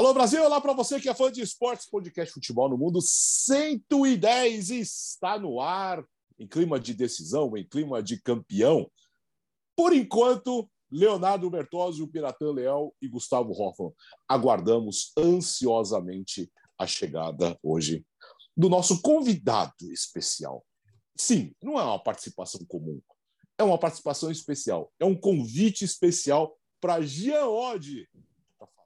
Alô Brasil, olá para você que é fã de esportes, podcast Futebol no Mundo 110 está no ar, em clima de decisão, em clima de campeão. Por enquanto, Leonardo Bertozzi, o Piratã Leão e Gustavo Hoffman. Aguardamos ansiosamente a chegada hoje do nosso convidado especial. Sim, não é uma participação comum, é uma participação especial, é um convite especial para Jean Oddi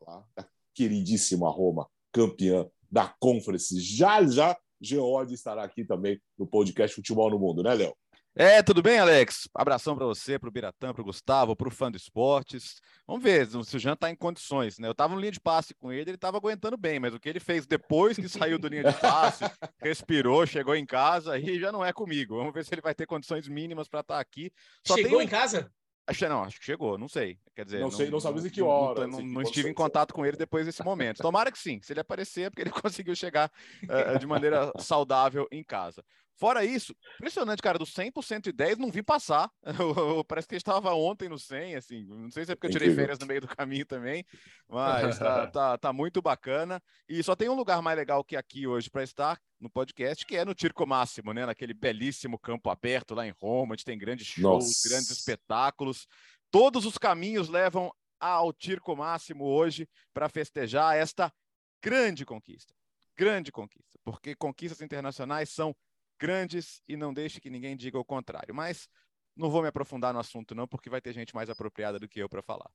falar queridíssima Roma, campeã da Conference. Já já, Geode estará aqui também no podcast Futebol no Mundo, né, Léo? É, tudo bem, Alex? Abração para você, para o Biratã, para o Gustavo, para o fã do esportes. Vamos ver se o Jean está em condições, né? Eu estava no linha de passe com ele, ele estava aguentando bem, mas o que ele fez depois que saiu do linha de passe, respirou, chegou em casa, aí já não é comigo. Vamos ver se ele vai ter condições mínimas para estar tá aqui. Só chegou em casa? Acho que não, acho que chegou, não sei. Quer dizer, não, sei, não sabemos em que hora. Não, não, não estive em contato com ele depois desse momento. Tomara que sim. Se ele aparecer, é porque ele conseguiu chegar uh, de maneira saudável em casa. Fora isso, impressionante, cara, do 100 por 110 não vi passar. Parece que estava ontem no 100, assim. Não sei se é porque eu tirei férias no meio do caminho também, mas tá, tá, tá, muito bacana. E só tem um lugar mais legal que aqui hoje para estar no podcast, que é no Tirco Máximo, né? Naquele belíssimo campo aberto lá em Roma, onde tem grandes shows, Nossa. grandes espetáculos. Todos os caminhos levam ao Tirco Máximo hoje para festejar esta grande conquista. Grande conquista, porque conquistas internacionais são grandes e não deixe que ninguém diga o contrário. Mas não vou me aprofundar no assunto, não, porque vai ter gente mais apropriada do que eu para falar.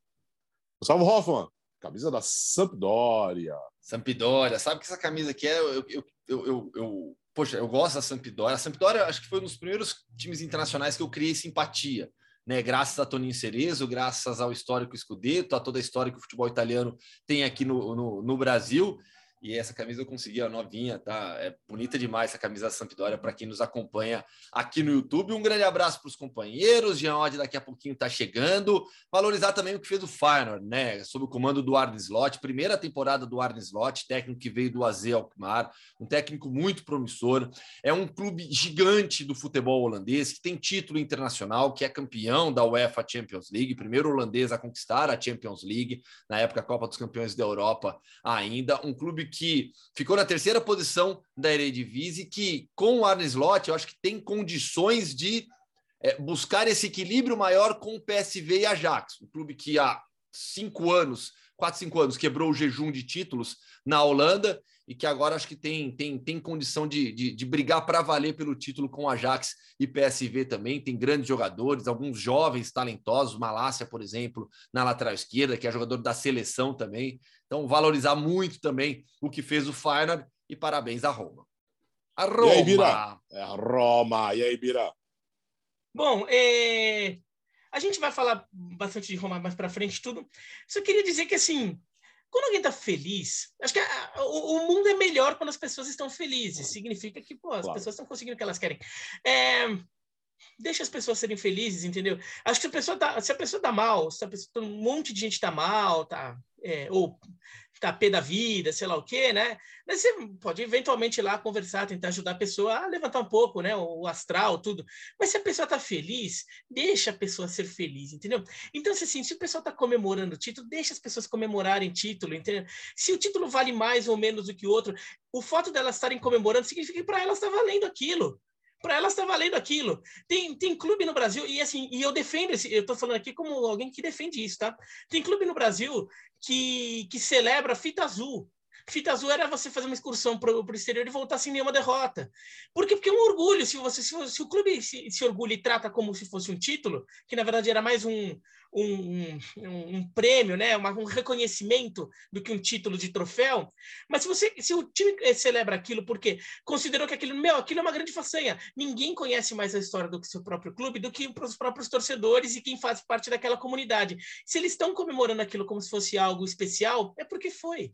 Gustavo Hoffman, camisa da Sampdoria. Sampdoria, sabe que essa camisa aqui é. Eu, eu, eu, eu, eu, poxa, eu gosto da Sampdoria. A Sampdoria acho que foi um dos primeiros times internacionais que eu criei simpatia. Né, graças a Toninho Cerezo, graças ao histórico Scudetto, a toda a história que o futebol italiano tem aqui no, no, no Brasil. E essa camisa eu consegui, a novinha, tá? É bonita demais essa camisa da Sampdoria para quem nos acompanha aqui no YouTube. Um grande abraço para os companheiros. Jean Odd daqui a pouquinho está chegando. Valorizar também o que fez o Feyenoord, né? Sob o comando do Arne Slot, primeira temporada do Arne Slot, técnico que veio do AZ Alkmaar, um técnico muito promissor. É um clube gigante do futebol holandês que tem título internacional, que é campeão da UEFA Champions League, primeiro holandês a conquistar a Champions League, na época a Copa dos Campeões da Europa ainda. Um clube que ficou na terceira posição da Eredivisie, que com o Arne Slot, eu acho que tem condições de é, buscar esse equilíbrio maior com o PSV e Ajax, um clube que há cinco anos, quatro, cinco anos, quebrou o jejum de títulos na Holanda e que agora acho que tem, tem, tem condição de, de, de brigar para valer pelo título com Ajax e PSV também. Tem grandes jogadores, alguns jovens talentosos, Malásia, por exemplo, na lateral esquerda, que é jogador da seleção também. Então, valorizar muito também o que fez o Feyenoord e parabéns a Roma. A Roma. E aí, Bira? É a Roma. E aí, Bira? Bom, é... a gente vai falar bastante de Roma mais para frente, tudo. Só queria dizer que, assim, quando alguém está feliz, acho que a, o, o, mundo é melhor quando as pessoas estão felizes. Significa que pô, as claro. pessoas estão conseguindo o que elas querem. É, deixa as pessoas serem felizes, entendeu? Acho que se a pessoa tá, se a pessoa tá mal, se a pessoa, um monte de gente tá mal, tá, é, ou tá pé da vida, sei lá o quê, né? Mas você pode eventualmente ir lá conversar, tentar ajudar a pessoa a levantar um pouco, né? O astral, tudo. Mas se a pessoa tá feliz, deixa a pessoa ser feliz, entendeu? Então, se assim, se o pessoal tá comemorando o título, deixa as pessoas comemorarem título, entendeu? Se o título vale mais ou menos do que o outro, o fato delas estarem comemorando significa que para elas está valendo aquilo para elas está valendo aquilo. Tem, tem clube no Brasil, e assim, e eu defendo esse, eu estou falando aqui como alguém que defende isso, tá? Tem clube no Brasil que, que celebra fita azul. Fita azul era você fazer uma excursão para o exterior e voltar sem nenhuma derrota. Por quê? Porque é um orgulho. Se, você, se, se o clube se, se orgulha e trata como se fosse um título, que na verdade era mais um, um, um, um prêmio, né? Uma, um reconhecimento do que um título de troféu. Mas se, você, se o time eh, celebra aquilo porque considerou que aquilo, meu, aquilo é uma grande façanha, ninguém conhece mais a história do que seu próprio clube do que os próprios torcedores e quem faz parte daquela comunidade. Se eles estão comemorando aquilo como se fosse algo especial, é porque foi.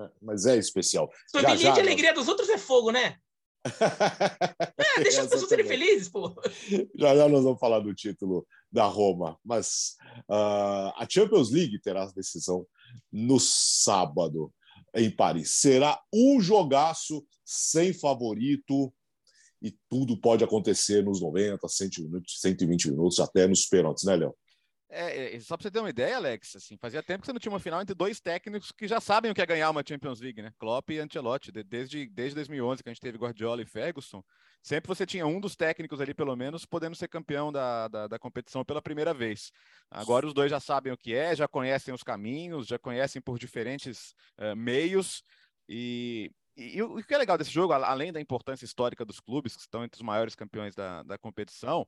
É, mas é especial. Família de alegria dos outros é fogo, né? é, deixa as pessoas serem felizes, pô. Já já nós vamos falar do título da Roma, mas uh, a Champions League terá a decisão no sábado em Paris. Será um jogaço sem favorito e tudo pode acontecer nos 90, 120 minutos, 120 minutos, até nos pênaltis, né, Léo? É, é, só para você ter uma ideia, Alex, assim, fazia tempo que você não tinha uma final entre dois técnicos que já sabem o que é ganhar uma Champions League, né? Klopp e Ancelotti. Desde, desde 2011, que a gente teve Guardiola e Ferguson, sempre você tinha um dos técnicos ali, pelo menos, podendo ser campeão da, da, da, competição pela primeira vez. Agora os dois já sabem o que é, já conhecem os caminhos, já conhecem por diferentes uh, meios. E, e, e, o que é legal desse jogo, além da importância histórica dos clubes, que estão entre os maiores campeões da, da competição,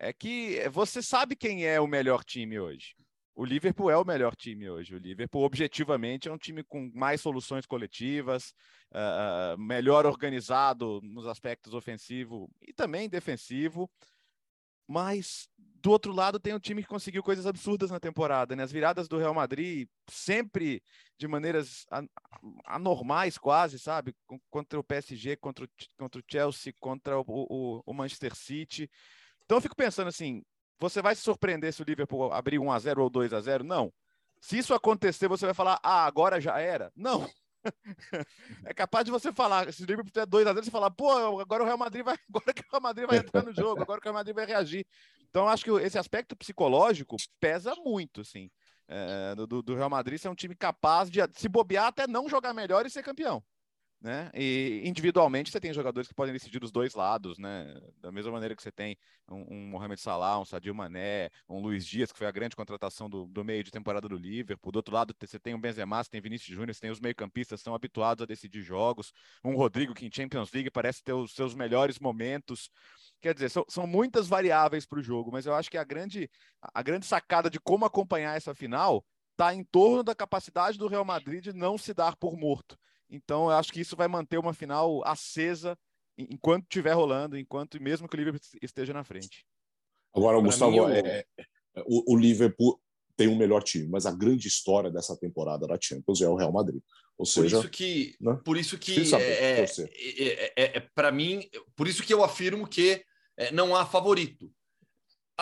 é que você sabe quem é o melhor time hoje. O Liverpool é o melhor time hoje. O Liverpool, objetivamente, é um time com mais soluções coletivas, uh, melhor organizado nos aspectos ofensivo e também defensivo. Mas, do outro lado, tem um time que conseguiu coisas absurdas na temporada. Né? As viradas do Real Madrid, sempre de maneiras anormais, quase, sabe? Contra o PSG, contra o, contra o Chelsea, contra o, o, o Manchester City. Então eu fico pensando assim, você vai se surpreender se o Liverpool abrir 1 a 0 ou 2 a 0? Não. Se isso acontecer, você vai falar: "Ah, agora já era". Não. é capaz de você falar, se o Liverpool tiver 2 a 0, você falar: "Pô, agora o Real Madrid vai, agora que o Real Madrid vai entrar no jogo, agora que o Real Madrid vai reagir". Então acho que esse aspecto psicológico pesa muito, assim. É, do, do Real Madrid ser um time capaz de se bobear até não jogar melhor e ser campeão né? E individualmente você tem jogadores que podem decidir dos dois lados, né? Da mesma maneira que você tem um, um Mohamed Salah, um Sadio Mané, um Luiz Dias, que foi a grande contratação do, do meio de temporada do Liverpool. Do outro lado, você tem o Benzema, você tem Vinícius Júnior, você tem os meio-campistas são habituados a decidir jogos. Um Rodrigo que em Champions League parece ter os seus melhores momentos. Quer dizer, são, são muitas variáveis para o jogo, mas eu acho que a grande, a grande sacada de como acompanhar essa final está em torno da capacidade do Real Madrid de não se dar por morto. Então, eu acho que isso vai manter uma final acesa enquanto estiver rolando, enquanto mesmo que o Liverpool esteja na frente. Agora, pra Gustavo, mim, é, é, o, o, Liverpool tem um melhor time, mas a grande história dessa temporada da Champions é o Real Madrid. Ou seja, por isso que, né? por isso que é, é, é, é para mim, por isso que eu afirmo que não há favorito.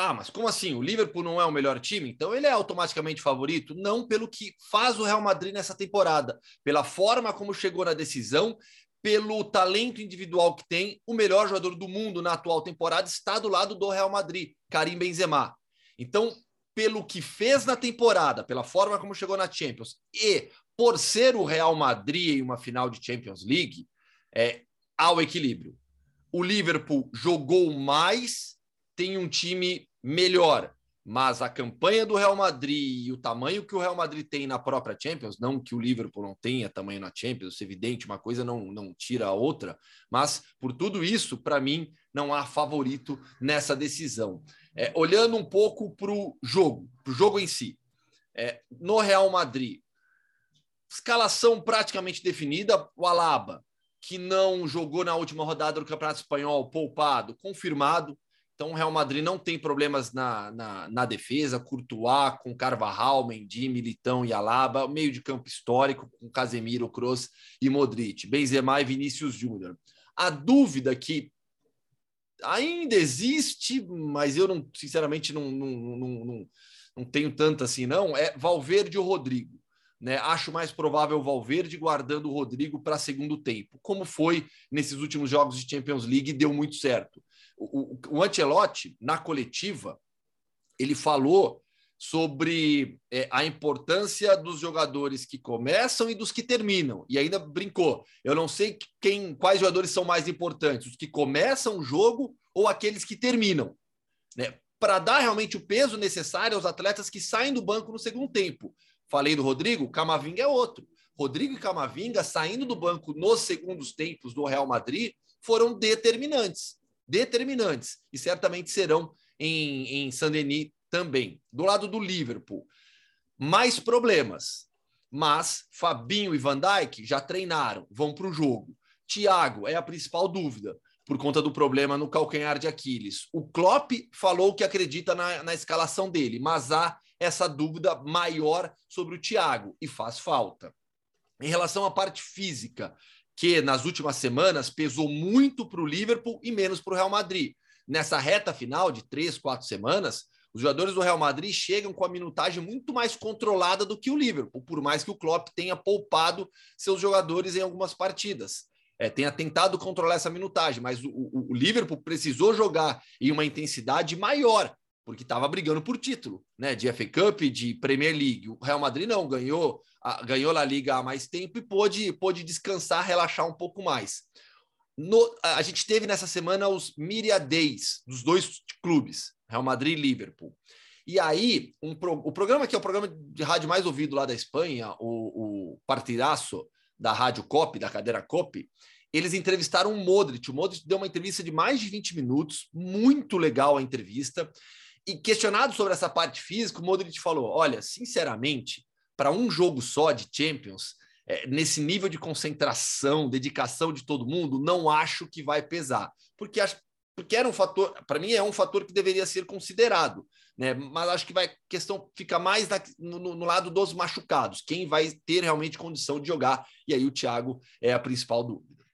Ah, mas como assim? O Liverpool não é o melhor time? Então ele é automaticamente favorito? Não pelo que faz o Real Madrid nessa temporada, pela forma como chegou na decisão, pelo talento individual que tem. O melhor jogador do mundo na atual temporada está do lado do Real Madrid, Karim Benzema. Então, pelo que fez na temporada, pela forma como chegou na Champions e por ser o Real Madrid em uma final de Champions League, é, há o equilíbrio. O Liverpool jogou mais, tem um time melhor. Mas a campanha do Real Madrid e o tamanho que o Real Madrid tem na própria Champions, não que o Liverpool não tenha tamanho na Champions, é evidente, uma coisa não, não tira a outra, mas por tudo isso, para mim, não há favorito nessa decisão. É, olhando um pouco para o jogo, para o jogo em si. É, no Real Madrid, escalação praticamente definida, o Alaba, que não jogou na última rodada do Campeonato Espanhol, poupado, confirmado. Então, o Real Madrid não tem problemas na, na, na, defesa. Courtois com Carvajal, Mendy, Militão e Alaba. Meio de campo histórico com Casemiro, Kroos e Modric. Benzema e Vinícius Júnior. A dúvida que ainda existe, mas eu não, sinceramente não, não, não, não, não tenho tanto assim, não, é Valverde ou Rodrigo. Né? Acho mais provável o Valverde guardando o Rodrigo para segundo tempo, como foi nesses últimos jogos de Champions League, deu muito certo o, o Ancelotti, na coletiva, ele falou sobre é, a importância dos jogadores que começam e dos que terminam. E ainda brincou. Eu não sei quem, quais jogadores são mais importantes, os que começam o jogo ou aqueles que terminam. Né? Para dar realmente o peso necessário aos atletas que saem do banco no segundo tempo. Falei do Rodrigo, Camavinga é outro. Rodrigo e Camavinga saindo do banco nos segundos tempos do Real Madrid foram determinantes determinantes e certamente serão em, em Saint-Denis também. Do lado do Liverpool, mais problemas, mas Fabinho e Van Dijk já treinaram, vão para o jogo. Thiago é a principal dúvida por conta do problema no calcanhar de Aquiles. O Klopp falou que acredita na, na escalação dele, mas há essa dúvida maior sobre o Thiago e faz falta. Em relação à parte física, que nas últimas semanas pesou muito para o Liverpool e menos para o Real Madrid. Nessa reta final de três, quatro semanas, os jogadores do Real Madrid chegam com a minutagem muito mais controlada do que o Liverpool, por mais que o Klopp tenha poupado seus jogadores em algumas partidas. É, tenha tentado controlar essa minutagem, mas o, o, o Liverpool precisou jogar em uma intensidade maior porque estava brigando por título, né? De FA Cup, de Premier League. O Real Madrid não ganhou, ganhou a Liga há mais tempo e pôde, pôde descansar, relaxar um pouco mais. No, a gente teve nessa semana os Media Days dos dois clubes, Real Madrid e Liverpool. E aí, um pro, o programa que é o programa de rádio mais ouvido lá da Espanha, o, o Partidaço da Rádio COP, da cadeira COP, eles entrevistaram o Modric. O Modric deu uma entrevista de mais de 20 minutos, muito legal a entrevista. E questionado sobre essa parte física, o Modric falou: Olha, sinceramente, para um jogo só de Champions, é, nesse nível de concentração, dedicação de todo mundo, não acho que vai pesar. Porque, porque era um fator, para mim, é um fator que deveria ser considerado. Né? Mas acho que vai questão fica mais na, no, no, lado dos machucados, quem vai ter realmente condição de jogar. E aí o Thiago é a principal dúvida.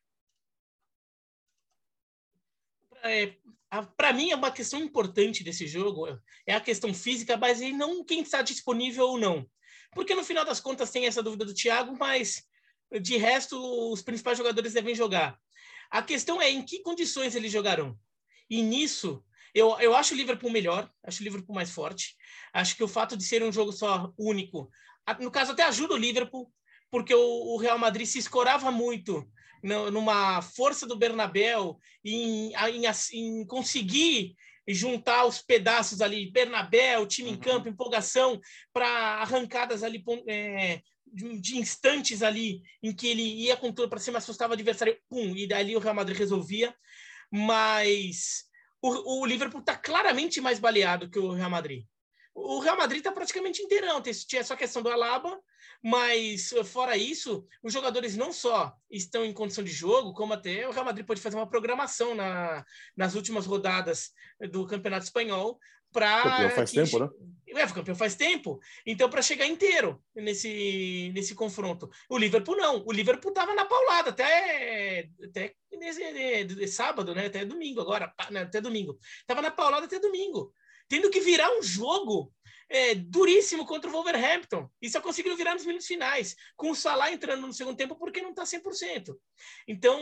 É, para mim é uma questão importante desse jogo é a questão física, mas não quem está disponível ou não. Porque no final das contas tem essa dúvida do Thiago, mas de resto os principais jogadores devem jogar. A questão é em que condições eles jogarão. E nisso eu, eu acho o Liverpool melhor, acho o Liverpool mais forte. Acho que o fato de ser um jogo só único, no caso até ajuda o Liverpool, porque o, o Real Madrid se escorava muito numa força do Bernabéu em, em, em conseguir juntar os pedaços ali, Bernabéu, time uhum. em campo, empolgação, para arrancadas ali é, de, instantes ali em que ele ia com tudo para cima, assustava o adversário, pum, e dali o Real Madrid resolvia. Mas o, o Liverpool está claramente mais baleado que o Real Madrid. O Real Madrid está praticamente inteirão. Tinha só a questão do Alaba, mas fora isso, os jogadores não só estão em condição de jogo, como até o Real Madrid pode fazer uma programação na, nas últimas rodadas do Campeonato Espanhol para. Campeão faz que, tempo, né? É, o campeão faz tempo. Então, para chegar inteiro nesse, nesse confronto. O Liverpool não. O Liverpool estava na paulada até, até de, sábado, né? Até domingo agora. Né? Até domingo. Estava na paulada até domingo tendo que virar um jogo é, duríssimo contra o Wolverhampton. E só conseguiram virar nos minutos finais, com o Salah entrando no segundo tempo porque não está 100%. Então,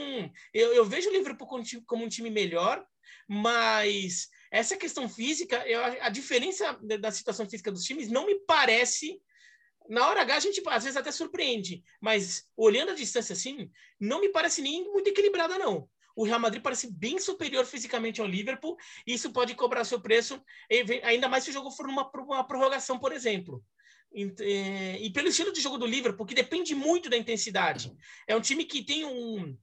eu, eu, vejo o Liverpool como, como um time melhor, mas essa questão física, eu, a diferença da situação física dos times não me parece na hora H a gente às vezes até surpreende, mas olhando a distância assim, não me parece nem muito equilibrada não o Real Madrid parece bem superior fisicamente ao Liverpool, e isso pode cobrar seu preço, ainda mais se o jogo for numa uma prorrogação, por exemplo. E, é, e, pelo estilo de jogo do Liverpool, que depende muito da intensidade. É um time que tem um,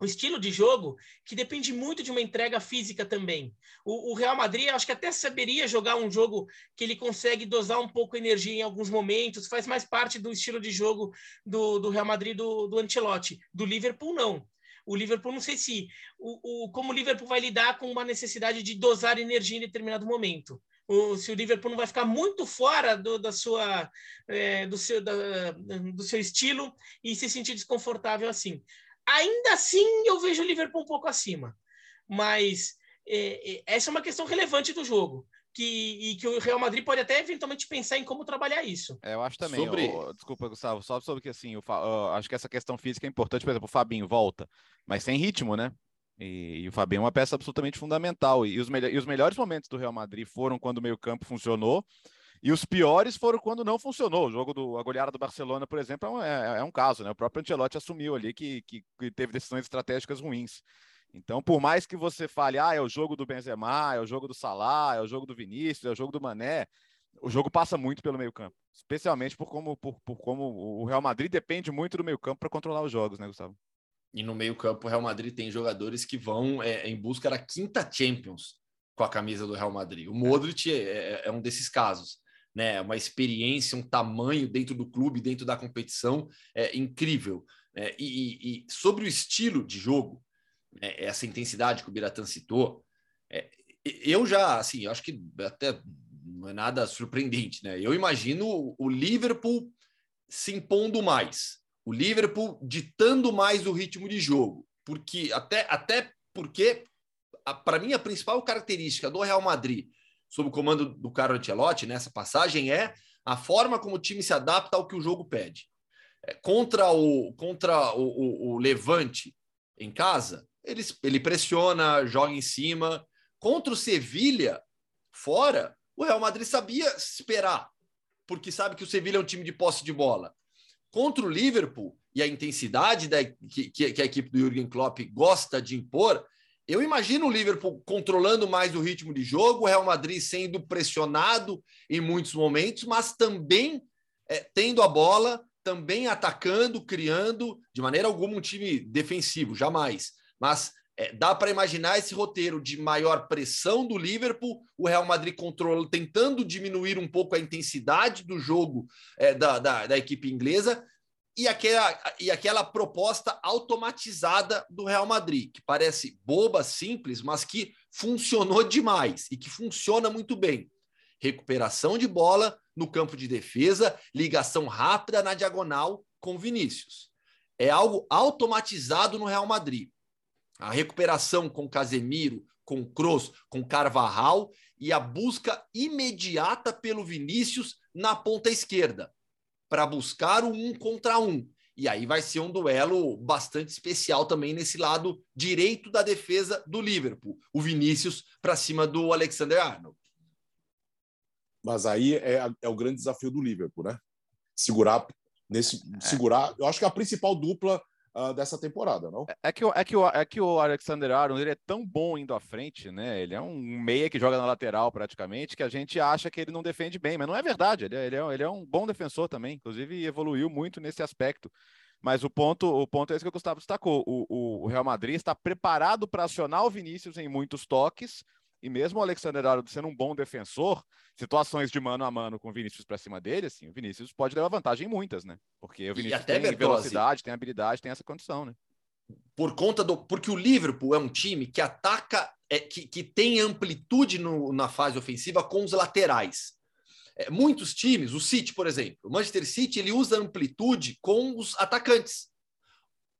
um estilo de jogo que depende muito de uma entrega física também. O, o, Real Madrid, acho que até saberia jogar um jogo que ele consegue dosar um pouco a energia em alguns momentos, faz mais parte do estilo de jogo do, do Real Madrid do, do Ancelotti. Do Liverpool, não o Liverpool, não sei se o, o, como o Liverpool vai lidar com uma necessidade de dosar energia em determinado momento. O, se o Liverpool não vai ficar muito fora do, da sua, é, do, seu, da, do seu estilo e se sentir desconfortável assim. Ainda assim, eu vejo o Liverpool um pouco acima. Mas é, é, essa é uma questão relevante do jogo que, e que o Real Madrid pode até eventualmente pensar em como trabalhar isso. É, eu acho também. Sobre... Oh, desculpa, Gustavo, só sobre que assim, eu, oh, acho que essa questão física é importante. Por exemplo, o Fabinho volta, mas sem ritmo, né? E, e, o Fabinho é uma peça absolutamente fundamental. E os, e os melhores momentos do Real Madrid foram quando o meio-campo funcionou. E os piores foram quando não funcionou. O jogo do a goleada do Barcelona, por exemplo, é um, é, é um caso, né? O próprio Ancelotti assumiu ali que, que, que teve decisões estratégicas ruins. Então, por mais que você fale, ah, é o jogo do Benzema, é o jogo do Salah, é o jogo do Vinícius, é o jogo do Mané, o jogo passa muito pelo meio-campo, especialmente por como, por, por como o Real Madrid depende muito do meio-campo para controlar os jogos, né, Gustavo? E no meio-campo, o Real Madrid tem jogadores que vão é, em busca da quinta Champions com a camisa do Real Madrid. O Modric é, é, é um desses casos. Né, uma experiência, um tamanho dentro do clube, dentro da competição, é incrível. É, e, e, sobre o estilo de jogo, é, essa intensidade que o Biratan citou, é, eu já, assim, acho que até não é nada surpreendente, né? Eu imagino o Liverpool se impondo mais, o Liverpool ditando mais o ritmo de jogo, porque até, até porque, para mim, a principal característica do Real Madrid, sob o comando do Carlo Ancelotti, nessa passagem, é a forma como o time se adapta ao que o jogo pede. É, contra o, contra o, o, o Levante em casa, ele, ele pressiona, joga em cima. Contra o Sevilha, fora, o Real Madrid sabia esperar, porque sabe que o Sevilha é um time de posse de bola. Contra o Liverpool e a intensidade da, que, que a equipe do Jürgen Klopp gosta de impor, eu imagino o Liverpool controlando mais o ritmo de jogo, o Real Madrid sendo pressionado em muitos momentos, mas também é, tendo a bola, também atacando, criando, de maneira alguma um time defensivo, jamais. Mas é, dá para imaginar esse roteiro de maior pressão do Liverpool, o Real Madrid controla, tentando diminuir um pouco a intensidade do jogo é, da, da, da, equipe inglesa e aquela, e aquela proposta automatizada do Real Madrid, que parece boba, simples, mas que funcionou demais e que funciona muito bem. Recuperação de bola no campo de defesa, ligação rápida na diagonal com Vinícius. É algo automatizado no Real Madrid a recuperação com Casemiro, com Kroos, com Carvajal e a busca imediata pelo Vinícius na ponta esquerda para buscar o um contra um. E aí vai ser um duelo bastante especial também nesse lado direito da defesa do Liverpool. O Vinícius para cima do Alexander Arnold. Mas aí é, é, o grande desafio do Liverpool, né? Segurar nesse é. segurar. Eu acho que a principal dupla uh, dessa temporada, não? É, é que, é, que o, é que o Alexander Aaron ele é tão bom indo à frente, né? Ele é um meia que joga na lateral praticamente, que a gente acha que ele não defende bem, mas não é verdade. Ele é, ele é, ele é um bom defensor também, inclusive evoluiu muito nesse aspecto. Mas o ponto, o ponto é esse que o Gustavo destacou. O, o, o Real Madrid está preparado para acionar o Vinícius em muitos toques, e mesmo o Alexander Arnold sendo um bom defensor, situações de mano a mano com o Vinícius para cima dele, assim, o Vinícius pode levar vantagem em muitas, né? Porque o Vinícius tem Bertozzi, velocidade, tem habilidade, tem essa condição, né? Por conta do. Porque o Liverpool é um time que ataca, é, que, que tem amplitude no, na fase ofensiva com os laterais. É, muitos times, o City, por exemplo, o Manchester City, ele usa amplitude com os atacantes.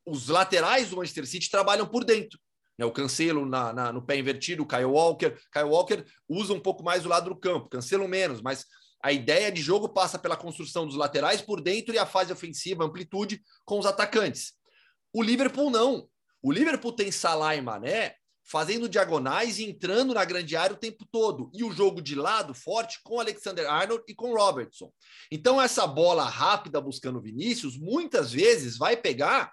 Os laterais do Manchester City trabalham por dentro né, o Cancelo na, na, no pé invertido, o Kyle Walker. Kyle Walker usa um pouco mais o lado do campo, Cancelo menos, mas a ideia de jogo passa pela construção dos laterais por dentro e a fase ofensiva, amplitude com os atacantes. O Liverpool não. O Liverpool tem Salah e Mané fazendo diagonais e entrando na grande área o tempo todo. E o jogo de lado forte com Alexander Arnold e com Robertson. Então, essa bola rápida buscando Vinícius, muitas vezes vai pegar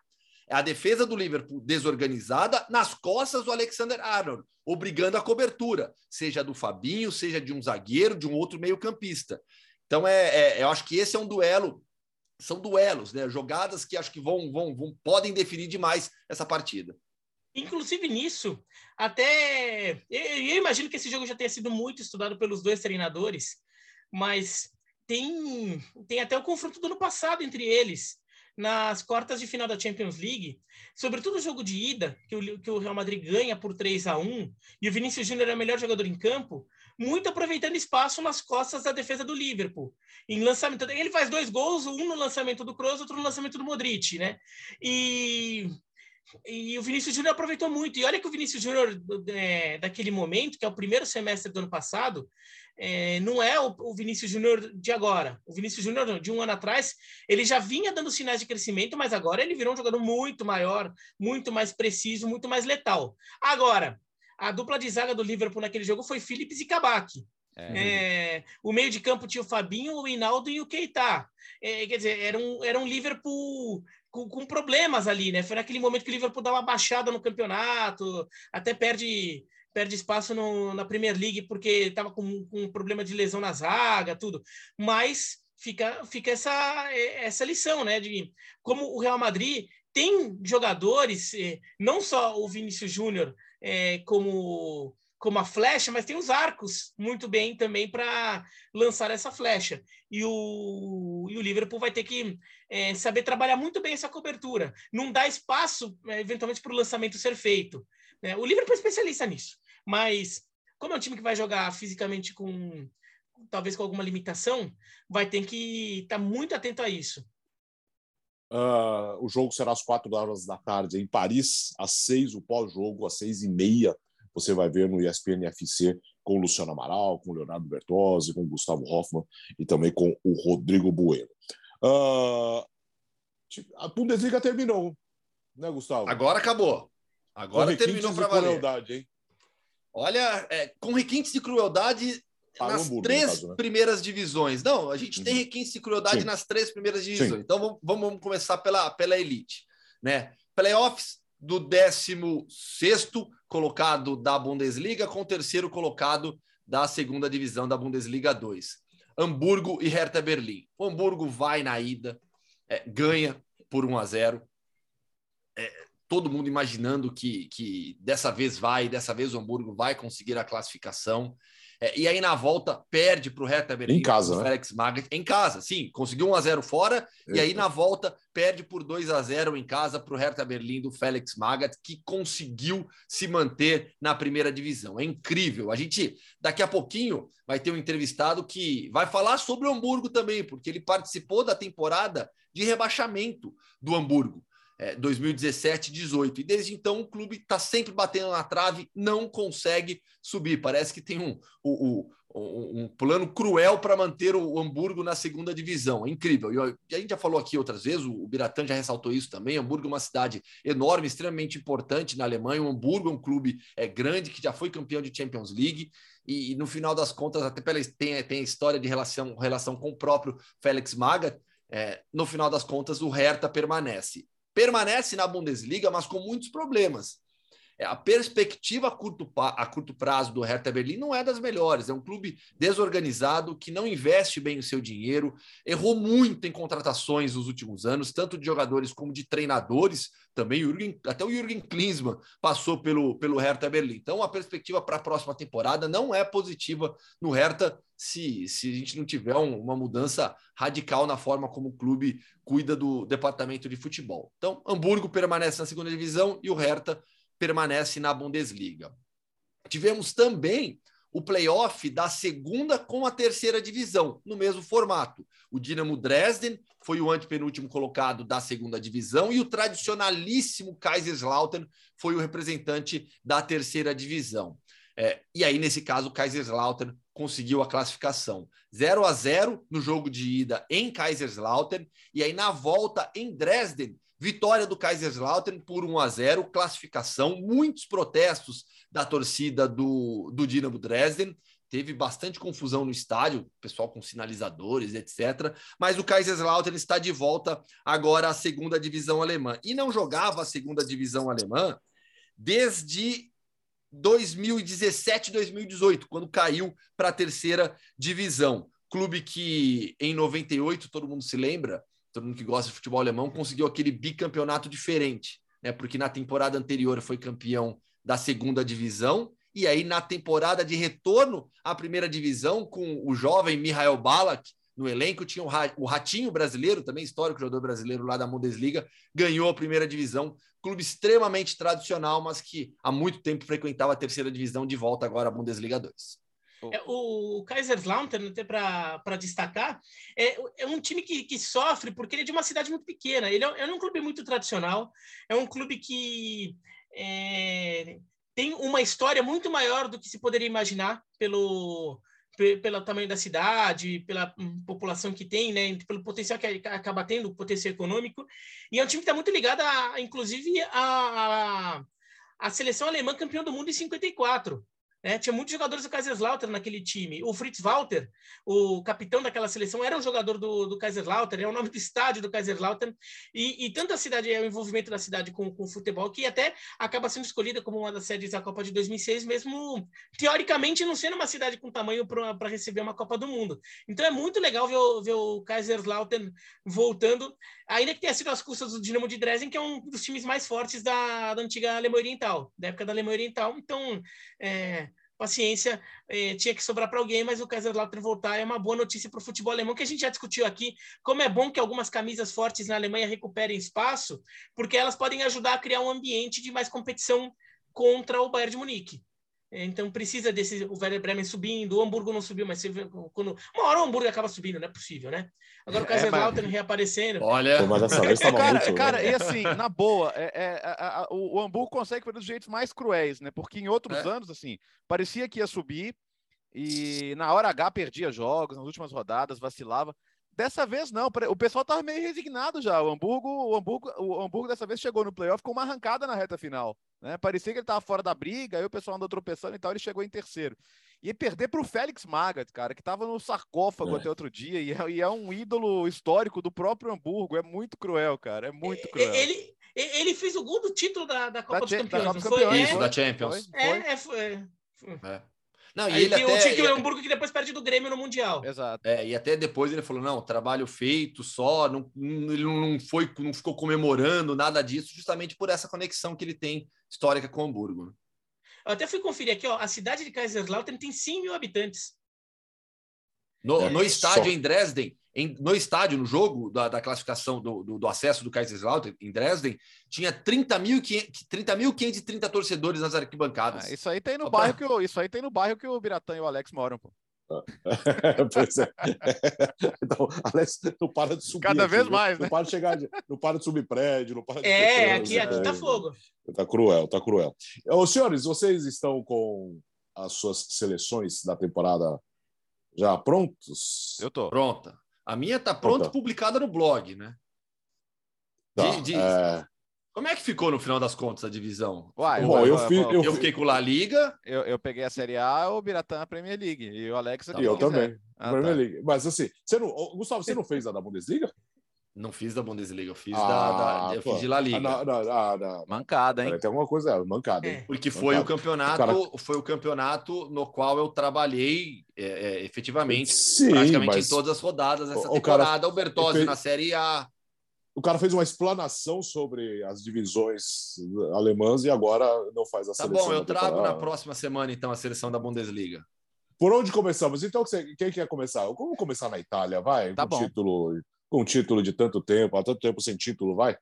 é a defesa do Liverpool desorganizada nas costas do Alexander Arnold, obrigando a cobertura, seja do Fabinho, seja de um zagueiro, de um outro meio-campista. Então, é, é, eu acho que esse é um duelo. São duelos, né? Jogadas que acho que vão, vão, vão podem definir demais essa partida. Inclusive nisso, até eu, eu imagino que esse jogo já tenha sido muito estudado pelos dois treinadores, mas tem, tem até o confronto do ano passado entre eles nas quartas de final da Champions League, sobretudo o jogo de ida, que o, que o Real Madrid ganha por 3 a 1 e o Vinícius Júnior é o melhor jogador em campo, muito aproveitando espaço nas costas da defesa do Liverpool. Em lançamento, ele faz dois gols, um no lançamento do Kroos, outro no lançamento do Modric, né? E e o Vinícius Júnior aproveitou muito. E olha que o Vinícius Júnior, é, daquele momento, que é o primeiro semestre do ano passado, é, não é o, o Vinícius Júnior de agora. O Vinícius Júnior de um ano atrás, ele já vinha dando sinais de crescimento, mas agora ele virou um jogador muito maior, muito mais preciso, muito mais letal. Agora, a dupla de zaga do Liverpool naquele jogo foi Phillips e Kabak. É. É, o meio de campo tinha o Fabinho, o Hinaldo e o Keita. É, quer dizer, era um, era um Liverpool com, com, problemas ali, né? Foi naquele momento que o Liverpool dá uma baixada no campeonato, até perde perde espaço no, na Premier League porque estava com, com um problema de lesão na zaga, tudo. Mas fica, fica essa, essa lição, né? De como o Real Madrid tem jogadores, eh, não só o Vinícius Júnior é, como como a flecha, mas tem os arcos muito bem também para lançar essa flecha. E o, e o Liverpool vai ter que é, saber trabalhar muito bem essa cobertura, não dar espaço, é, eventualmente, para o lançamento ser feito. Né? O Liverpool é especialista nisso. Mas, como é um time que vai jogar fisicamente com talvez com alguma limitação, vai ter que estar tá muito atento a isso. Uh, o jogo será às quatro horas da tarde em Paris, às seis, o pós-jogo, às seis e meia. Você vai ver no ESPN FC com o Luciano Amaral, com o Leonardo Bertozzi, com o Gustavo Hoffmann e também com o Rodrigo Bueno. Uh, a Bundesliga terminou, né, Gustavo? Agora acabou. Agora terminou para valer. Crueldade, hein? Olha, é, com requintes de crueldade Para nas Hamburgo, três caso, né? primeiras divisões. Não, a gente uhum. tem requinte e crueldade Sim. nas três primeiras divisões. Sim. Então vamos, vamos, começar pela, pela elite. Né? Playoffs do 16 colocado da Bundesliga com o terceiro colocado da segunda divisão da Bundesliga 2. Hamburgo e Hertha Berlim. O Hamburgo vai na ida, é, ganha por 1 a 0. É, todo mundo imaginando que, que dessa vez vai, dessa vez o Hamburgo vai conseguir a classificação. É, e aí na volta perde para o Hertha Berlim. Em casa, né? Felix Magath. Em casa, sim. Conseguiu 1 a 0 fora. E aí na volta perde por 2 a 0 em casa para o Hertha Berlim do Felix Magath, que conseguiu se manter na primeira divisão. É incrível. A gente, daqui a pouquinho, vai ter um entrevistado que vai falar sobre o Hamburgo também, porque ele participou da temporada de rebaixamento do Hamburgo é, 2017, 18. E desde então o clube está sempre batendo na trave, não consegue subir. Parece que tem um, um, um, um plano cruel para manter o Hamburgo na segunda divisão. É incrível. E a gente já falou aqui outras vezes, o Biratan já ressaltou isso também. Hamburgo é uma cidade enorme, extremamente importante na Alemanha. O Hamburgo é um clube é, grande que já foi campeão de Champions League. E, e no final das contas, até pela, tem, tem a história de relação, relação com o próprio Félix Maga. É, no final das contas, o Hertha permanece permanece na Bundesliga, mas com muitos problemas. É, a perspectiva a curto, a curto prazo do Hertha Berlim não é das melhores. É um clube desorganizado que não investe bem o seu dinheiro, errou muito em contratações nos últimos anos, tanto de jogadores como de treinadores. Também Jürgen, até o Jürgen Klinsmann passou pelo, pelo Hertha Berlim. Então, a perspectiva para a próxima temporada não é positiva no Hertha se, se a gente não tiver um, uma mudança radical na forma como o clube cuida do departamento de futebol. Então, Hamburgo permanece na segunda divisão e o Hertha permanece na Bundesliga. Tivemos também o playoff da segunda com a terceira divisão, no mesmo formato. O Dinamo Dresden foi o antepenúltimo colocado da segunda divisão e o tradicionalíssimo Kaiserslautern foi o representante da terceira divisão. É, e aí, nesse caso, o Kaiserslautern conseguiu a classificação. 0 a 0 no jogo de ida em Kaiserslautern, e aí na volta em Dresden, Vitória do Kaiserslautern por 1 a 0, classificação, muitos protestos da torcida do, do Dinamo Dresden. Teve bastante confusão no estádio, pessoal com sinalizadores, etc. Mas o Kaiserslautern está de volta agora à segunda divisão alemã. E não jogava a segunda divisão alemã desde 2017, 2018, quando caiu para a terceira divisão. Clube que em 98, todo mundo se lembra, todo mundo que gosta de futebol alemão, conseguiu aquele bicampeonato diferente, né? Porque na temporada anterior foi campeão da segunda divisão, e aí na temporada de retorno à primeira divisão, com o jovem Mihail Balak no elenco, tinha o Ratinho brasileiro, também histórico jogador brasileiro lá da Bundesliga, ganhou a primeira divisão, clube extremamente tradicional, mas que há muito tempo frequentava a terceira divisão de volta agora à Bundesliga 2. É, o Kaiserslautern, até para destacar, é, é, um time que, que, sofre porque ele é de uma cidade muito pequena. Ele é, é um clube muito tradicional, é um clube que é, tem uma história muito maior do que se poderia imaginar pelo, pelo tamanho da cidade, pela hum, população que tem, né, pelo potencial que acaba tendo, potencial econômico. E é um time que está muito ligado, a, inclusive, a, a, a seleção alemã campeã do mundo em 54. Né? Tinha muitos jogadores do Kaiserslautern naquele time. O Fritz Walter, o capitão daquela seleção, era um jogador do, do Kaiserslautern, é o nome do estádio do Kaiserslautern. E, e tanto a cidade, é o envolvimento da cidade com, com o futebol, que até acaba sendo escolhida como uma das sedes da Copa de 2006, mesmo teoricamente não sendo uma cidade com tamanho para receber uma Copa do Mundo. Então é muito legal ver, o, ver o Kaiserslautern voltando, ainda que tenha sido as custas do Dinamo de Dresden, que é um dos times mais fortes da, da antiga Alemanha Oriental, da época da Alemanha Oriental. Então, é, paciência, eh, tinha que sobrar para alguém, mas o Kaiserslautern voltar é uma boa notícia para o futebol alemão, que a gente já discutiu aqui, como é bom que algumas camisas fortes na Alemanha recuperem espaço, porque elas podem ajudar a criar um ambiente de mais competição contra o Bayern de Munique. Então precisa desse o Werder Bremen subindo, o Hamburgo não subiu, mas quando uma hora o Hamburgo acaba subindo, não é possível, né? Agora o Kaiserslautern é, mas... reaparecendo. Olha, Pô, mas dessa vez tá cara, muito, cara, né? e assim, na boa, é, é a, a, o, o Hamburgo consegue fazer dos jeitos mais cruéis, né? Porque em outros é. anos, assim, parecia que ia subir e na hora H perdia jogos, nas últimas rodadas vacilava. Dessa vez não, o pessoal tava meio resignado já. O Hamburgo, o Hamburgo, o Hamburgo dessa vez chegou no playoff com uma arrancada na reta final. Né? Parecia que ele estava fora da briga, aí o pessoal andou tropeçando e tal, ele chegou em terceiro. E perder para o Félix Magath, cara, que estava no sarcófago é. até outro dia e é, e é, um ídolo histórico do próprio Hamburgo. É muito cruel, cara. É muito cruel. Ele, ele fez o gol do título da, da Copa da dos Campeões. Da Copa Campeões. Isso, da Champions. Foi? É, é, foi. é. Não, e ele até, o Tique Hamburgo que depois perde do Grêmio no Mundial. Exato. É, e até depois ele falou: não, trabalho feito só, não, ele não foi, não ficou comemorando nada disso, justamente por essa conexão que ele tem histórica com o Hamburgo. Eu até fui conferir aqui, ó, a cidade de Kaiserslautern tem 100 mil habitantes. No, é, no estádio só. em Dresden, em, no estádio, no jogo da, da classificação do, do, do, acesso do Kaiserslautern, em Dresden, tinha 30.530 torcedores nas arquibancadas. Ah, isso aí tem no bairro que o, isso aí tem no bairro que o Biratã e o Alex moram, pô. pois é. Então, Alex não para de subir. Cada aqui, vez mais, não, né? Não para de chegar, de, não para de subir prédio, não para de É, aqui, aqui tá fogo. Tá cruel, tá cruel. Ô, senhores, vocês estão com as suas seleções da temporada já prontos? Eu tô. Pronta. A minha tá pronta, publicada no blog, né? Tá, de, de... É... Como é que ficou no final das contas a divisão? Uai, Bom, eu, eu, eu, eu, fiquei com La Liga. Eu, eu peguei a Série A, o Biratã a Premier League. E o Alex. E eu também. Ah, Premier tá. League. Mas assim, você não, Gustavo, você não fez a da Bundesliga? Não fiz da Bundesliga, eu fiz ah, da, da, eu fiz de La Liga. Ah, não, não, não, mancada, hein? Tem alguma coisa, mancada, hein? Porque foi mancada. o campeonato, o cara... foi o campeonato no qual eu trabalhei é, é, efetivamente, Sim, praticamente mas... em todas as rodadas dessa o, temporada. O, cara... o Bertozzi fez... na Série A. O cara fez uma explanação sobre as divisões alemãs e agora não faz a tá seleção. Tá bom, eu trago na próxima semana então a seleção da Bundesliga. Por onde começamos? Então, quem quer começar? Vamos começar na Itália, vai? Tá bom. título com um título de tanto tempo, há tanto tempo sem título, vai?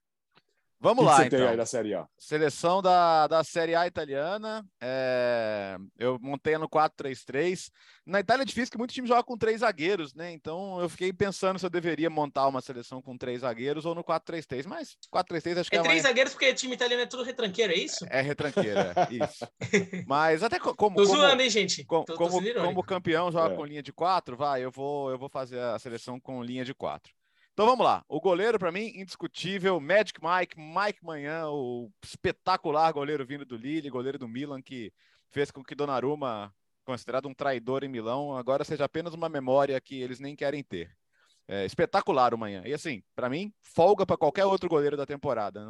Vamos lá, você então. tem aí da Série A? Seleção da, da Série A italiana. É... Eu montei no 4-3-3. Na Itália é difícil que muitos times jogam com três zagueiros, né? Então eu fiquei pensando se eu deveria montar uma seleção com três zagueiros ou no 4-3-3. Mas 4-3-3 acho que é. É três zagueiros porque o time italiano é tudo retranqueiro, é isso? É, é retranqueiro, é isso. Mas até como. Tô como, zoando, hein, gente? Como, tô, tô como, como, campeão joga é. com linha de quatro, vai, eu vou, eu vou fazer a seleção com linha de quatro. Então vamos lá. O goleiro, para mim, indiscutível, Magic Mike, Mike Manhã, o espetacular goleiro vindo do Lille, goleiro do Milan, que fez com que Donnarumma, considerado um traidor em Milão, agora seja apenas uma memória que eles nem querem ter. É, espetacular o manhã. E assim, para mim, folga para qualquer outro goleiro da temporada.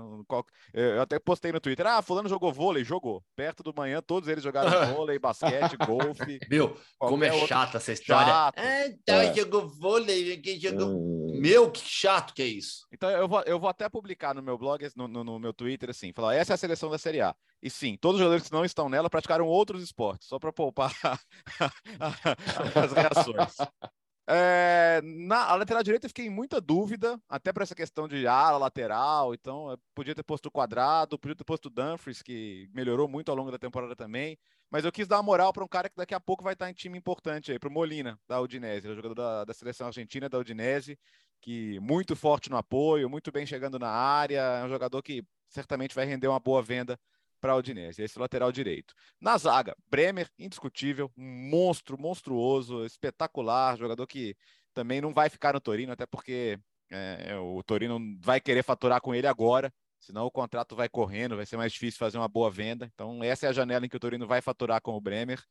Eu até postei no Twitter: ah, Fulano jogou vôlei, jogou. Perto do manhã, todos eles jogaram vôlei, basquete, golfe. Meu, como é chata essa história. Chato. Ah, então é. jogou vôlei, quem jogou. Hum. Meu, que chato que é isso. Então eu vou, eu vou até publicar no meu blog, no, no, no meu Twitter, assim: falar, essa é a seleção da Série A. E sim, todos os jogadores que não estão nela praticaram outros esportes, só para poupar as reações. É, na lateral direita eu fiquei em muita dúvida, até para essa questão de ala lateral, então podia ter posto o quadrado, podia ter posto o Dumfries, que melhorou muito ao longo da temporada também, mas eu quis dar uma moral para um cara que daqui a pouco vai estar em time importante aí, para o Molina, da Udinese, o jogador da, da, seleção argentina da Udinese, que muito forte no apoio, muito bem chegando na área, é um jogador que certamente vai render uma boa venda para a Udinese, esse lateral direito. Na zaga, Bremer, indiscutível, monstro, monstruoso, espetacular, jogador que também não vai ficar no Torino, até porque é, o Torino vai querer faturar com ele agora, senão o contrato vai correndo, vai ser mais difícil fazer uma boa venda. Então, essa é a janela em que o Torino vai faturar com o Bremer.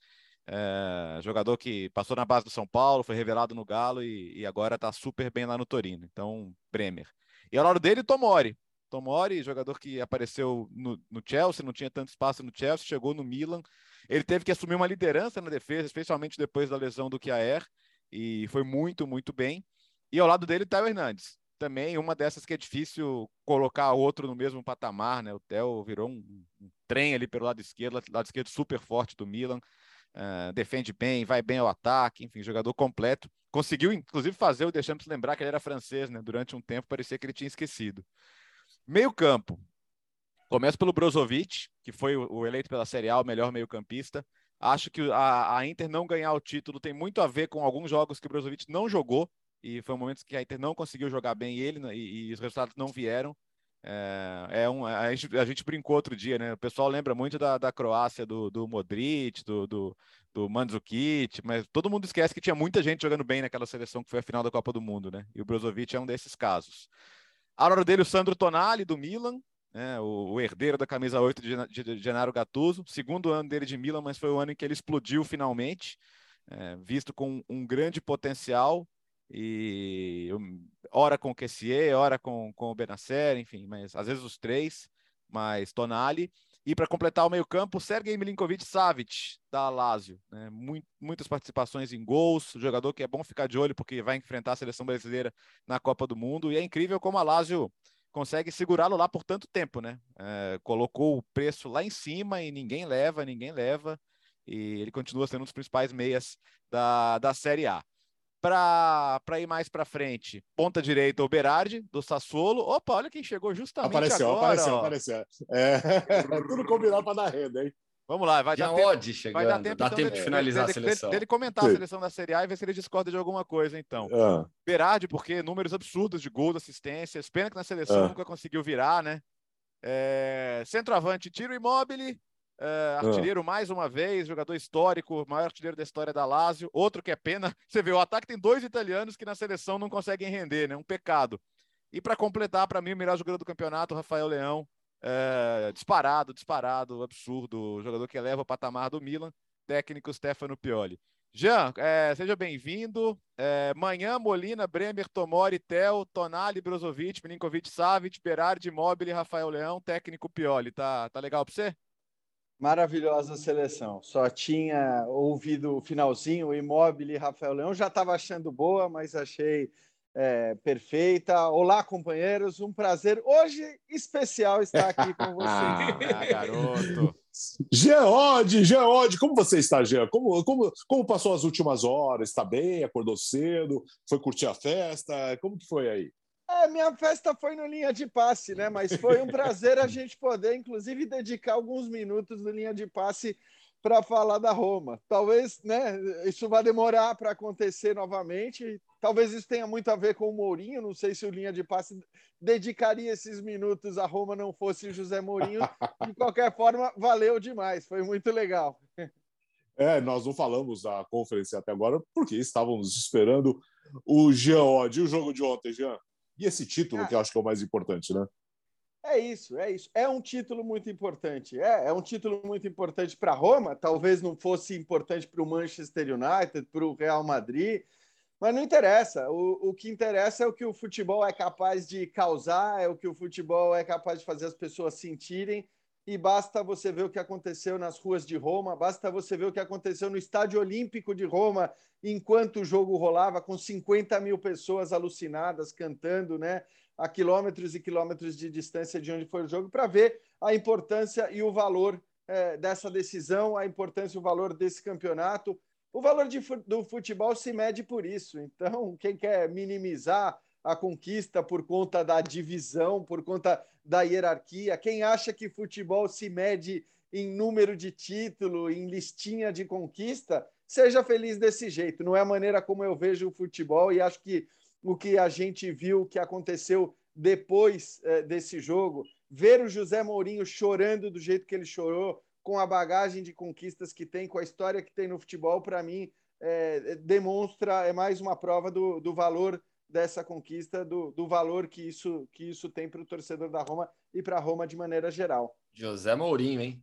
É, jogador que passou na base do São Paulo, foi revelado no Galo e, e agora está super bem lá no Torino. Então, Bremer. E ao lado dele, Tomori, Tomori, jogador que apareceu no, no, Chelsea, não tinha tanto espaço no Chelsea, chegou no Milan. Ele teve que assumir uma liderança na defesa, especialmente depois da lesão do Kjaer, e foi muito, muito bem. E ao lado dele, Theo Hernandes. Também uma dessas que é difícil colocar outro no mesmo patamar, né? O Theo virou um, um trem ali pelo lado esquerdo, lado esquerdo super forte do Milan. Uh, defende bem, vai bem ao ataque, enfim, jogador completo. Conseguiu, inclusive, fazer o Deschamps lembrar que ele era francês, né? Durante um tempo parecia que ele tinha esquecido. Meio campo. Começa pelo Brozovic, que foi o eleito pela Série A o melhor meio-campista. Acho que a, a, Inter não ganhar o título tem muito a ver com alguns jogos que o Brozovic não jogou, e foi um momento que a Inter não conseguiu jogar bem ele, né, e, e os resultados não vieram. É, é um, a, gente, a gente brincou outro dia, né? O pessoal lembra muito da, da Croácia, do, do Modric, do, do, do Mandzukic, mas todo mundo esquece que tinha muita gente jogando bem naquela seleção que foi a final da Copa do Mundo, né? E o Brozovic é um desses casos. Hora dele, o Sandro Tonali, do Milan. né, o, o, herdeiro da camisa 8 de, de, de Gennaro Gattuso, segundo ano dele de Milan, mas foi o ano em que ele explodiu finalmente, é, visto com um grande potencial, e ora com o Kessier, ora com, com o Benacer, enfim, mas às vezes os três, mas Tonali, e para completar o meio-campo, Sergei Milinkovic Savic, da Lazio. Né? Muitas participações em gols, jogador que é bom ficar de olho porque vai enfrentar a seleção brasileira na Copa do Mundo. E é incrível como a Lazio consegue segurá-lo lá por tanto tempo, né? É, colocou o preço lá em cima e ninguém leva, ninguém leva. E ele continua sendo um dos principais meias da, da Série A para ir mais para frente, ponta direita, o Berardi, do Sassuolo. Opa, olha quem chegou justamente apareceu, agora. Apareceu, apareceu, apareceu. É, tudo combinado para dar renda, hein? Vamos lá, vai Já dar tempo, chegando. vai dar tempo, Dá então, tempo de, de finalizar dele, a seleção. Dele, dele comentar Sim. a seleção da Série A e ver se ele discorda de alguma coisa, então. Ah. Berardi, porque números absurdos de gols, assistências. Pena que na seleção ah. nunca conseguiu virar, né? É... Centroavante, Tiro Imóvel, Uh, artilheiro ah. mais uma vez, jogador histórico, maior artilheiro da história da Lazio. Outro que é pena, você vê, o ataque tem dois italianos que na seleção não conseguem render, né? Um pecado. E para completar, para mim, o melhor jogador do campeonato, Rafael Leão. Uh, disparado, disparado, absurdo. Jogador que eleva o patamar do Milan. Técnico Stefano Pioli. Jean, é, seja bem-vindo. É, manhã, Molina, Bremer, Tomori, Tel, Tonali, Brozovic, Milinkovic, Savic, Berardi, Mobile, Rafael Leão, técnico Pioli. Tá, tá legal para você? Maravilhosa seleção. Só tinha ouvido o finalzinho, o Imóvel e Rafael Leão. Já estava achando boa, mas achei é, perfeita. Olá, companheiros. Um prazer hoje especial estar aqui com vocês. ah, garoto. Geode, Geode, como você está, Jean? Como, como, como passou as últimas horas? Está bem? Acordou cedo? Foi curtir a festa? Como que foi aí? É, minha festa foi no linha de passe, né? Mas foi um prazer a gente poder, inclusive, dedicar alguns minutos no linha de passe para falar da Roma. Talvez, né? Isso vai demorar para acontecer novamente. Talvez isso tenha muito a ver com o Mourinho. Não sei se o linha de passe dedicaria esses minutos a Roma não fosse o José Mourinho. De qualquer forma, valeu demais. Foi muito legal. É, nós não falamos da conferência até agora porque estávamos esperando o Jean Odd. E o jogo de ontem, Jean? E esse título, ah, que eu acho que é o mais importante, né? É isso, é isso. É um título muito importante. É, é um título muito importante para Roma. Talvez não fosse importante para o Manchester United, para o Real Madrid, mas não interessa. O, o que interessa é o que o futebol é capaz de causar, é o que o futebol é capaz de fazer as pessoas sentirem. E basta você ver o que aconteceu nas ruas de Roma, basta você ver o que aconteceu no Estádio Olímpico de Roma enquanto o jogo rolava, com 50 mil pessoas alucinadas cantando, né? A quilômetros e quilômetros de distância de onde foi o jogo, para ver a importância e o valor é, dessa decisão, a importância e o valor desse campeonato. O valor de, do futebol se mede por isso. Então, quem quer minimizar a conquista por conta da divisão, por conta da hierarquia, quem acha que futebol se mede em número de título, em listinha de conquista, seja feliz desse jeito. Não é a maneira como eu vejo o futebol e acho que o que a gente viu, o que aconteceu depois é, desse jogo, ver o José Mourinho chorando do jeito que ele chorou, com a bagagem de conquistas que tem, com a história que tem no futebol, para mim, é, demonstra, é mais uma prova do, do valor dessa conquista, do, do valor que isso, que isso tem para o torcedor da Roma e para a Roma de maneira geral. José Mourinho, hein?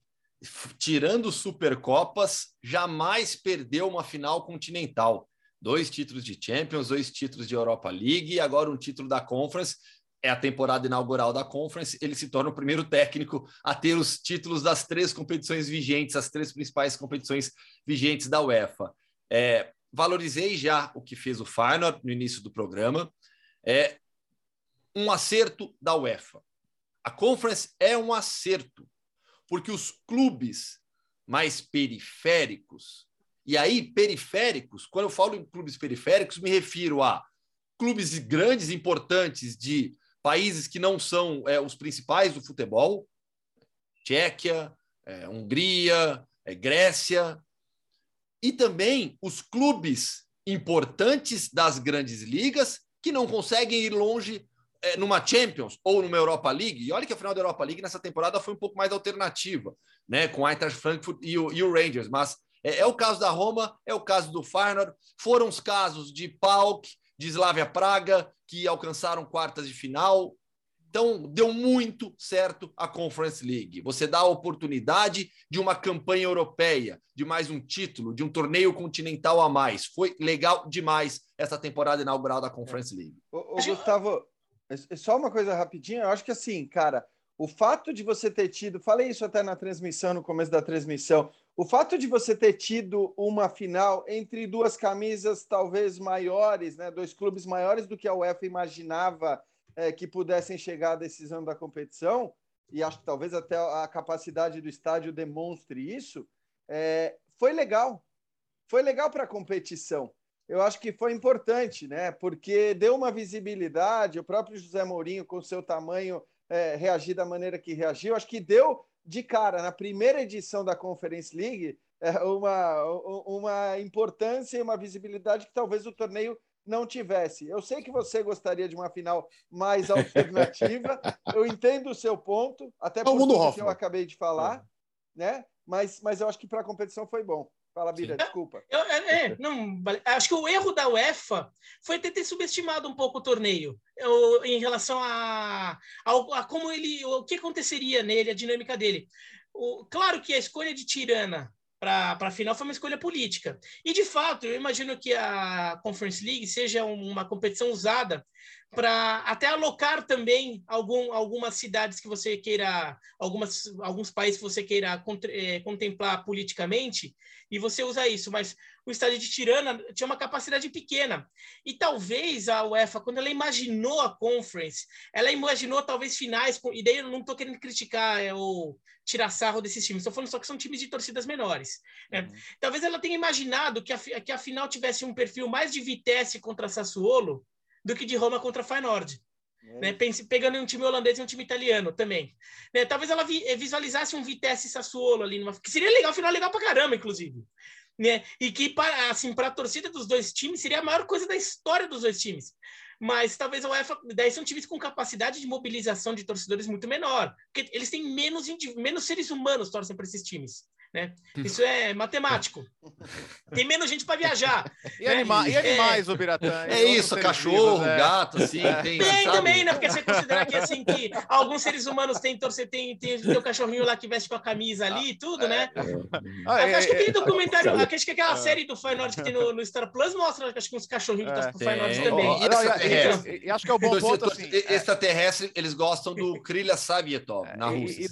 tirando Supercopas, jamais perdeu uma final continental. Dois títulos de Champions, dois títulos de Europa League e agora um título da Conference. É a temporada inaugural da Conference. Ele se torna o primeiro técnico a ter os títulos das três competições vigentes, as três principais competições vigentes da UEFA. É, valorizei já o que fez o Feyenoord no início do programa. É um acerto da UEFA. A Conference é um acerto porque os clubes mais periféricos, e aí periféricos, quando eu falo em clubes periféricos, me refiro a clubes grandes, importantes de países que não são é, os principais do futebol, Tchequia, é, Hungria, é, Grécia, e também os clubes importantes das grandes ligas que não conseguem ir longe é, numa Champions ou numa Europa League, e olha que a final da Europa League nessa temporada foi um pouco mais alternativa, né, com o Eintracht Frankfurt e o, e o Rangers, mas é, é, o caso da Roma, é o caso do Feyenoord, foram os casos de PAOK, de Slavia Praga, que alcançaram quartas de final, Então, deu muito certo a Conference League. Você dá a oportunidade de uma campanha europeia, de mais um título, de um torneio continental a mais. Foi legal demais essa temporada inaugural da Conference League. Ô, ô Gustavo, só uma coisa rapidinha. Eu acho que assim, cara, o fato de você ter tido, falei isso até na transmissão, no começo da transmissão, o fato de você ter tido uma final entre duas camisas talvez maiores, né, dois clubes maiores do que a UEFA imaginava é, que pudessem chegar à decisão da competição, e acho que talvez até a capacidade do estádio demonstre isso, é, foi legal. Foi legal para a competição. Eu acho que foi importante, né? Porque deu uma visibilidade, o próprio José Mourinho, com seu tamanho, é, reagir da maneira que reagiu. Acho que deu de cara, na primeira edição da Conference League, é, uma, uma importância e uma visibilidade que talvez o torneio não tivesse. Eu sei que você gostaria de uma final mais alternativa, eu entendo o seu ponto, até por tudo que eu acabei de falar, né? Mas, mas eu acho que para a competição foi bom. Fala, Bira, desculpa. Eu, é, é, não, acho que o erro da UEFA foi ter, ter subestimado um pouco o torneio eu, em relação a, a, a, como ele, o que aconteceria nele, a dinâmica dele. O, claro que a escolha de Tirana para a final foi uma escolha política. E, de fato, eu imagino que a Conference League seja uma competição usada para até alocar também algum, algumas cidades que você queira, algumas, alguns países que você queira é, contemplar politicamente, e você usa isso. Mas o estádio de Tirana tinha uma capacidade pequena. E talvez a UEFA, quando ela imaginou a Conference, ela imaginou talvez finais, com, e daí eu não estou querendo criticar é, ou tirar sarro desses times, estou falando só que são times de torcidas menores. Né? Uhum. Talvez ela tenha imaginado que a, que a final tivesse um perfil mais de Vitesse contra Sassuolo, do que de Roma contra Feyenoord. É. Né, pense, pegando um time holandês e um time italiano também. Né, talvez ela vi, eh, visualizasse um Vitesse Sassuolo ali, numa, que seria legal, final legal pra caramba, inclusive. Né, e que, para assim, a torcida dos dois times, seria a maior coisa da história dos dois times. Mas talvez a UEFA, daí são times com capacidade de mobilização de torcedores muito menor, porque eles têm menos, menos seres humanos torcem para esses times. Né? Isso é matemático. Tem menos gente para viajar. E, né? anima e animais, o Biratã? É isso, cachorro, vivos, é. gato, assim. É. Tem, tem também, né? Porque você considera que, assim, que alguns seres humanos têm torcer, tem, tem, tem o cachorrinho lá que veste com a camisa ali e tudo, né? Ah, é, acho que aquele documentário, acho que aquela série do Feyenoord que tem no, no, Star Plus mostra, acho que uns cachorrinhos que torcem pro Feyenoord também. E, e, acho que é o bom ponto, assim, Extraterrestre, eles gostam do Krilha Savietov, na Rússia,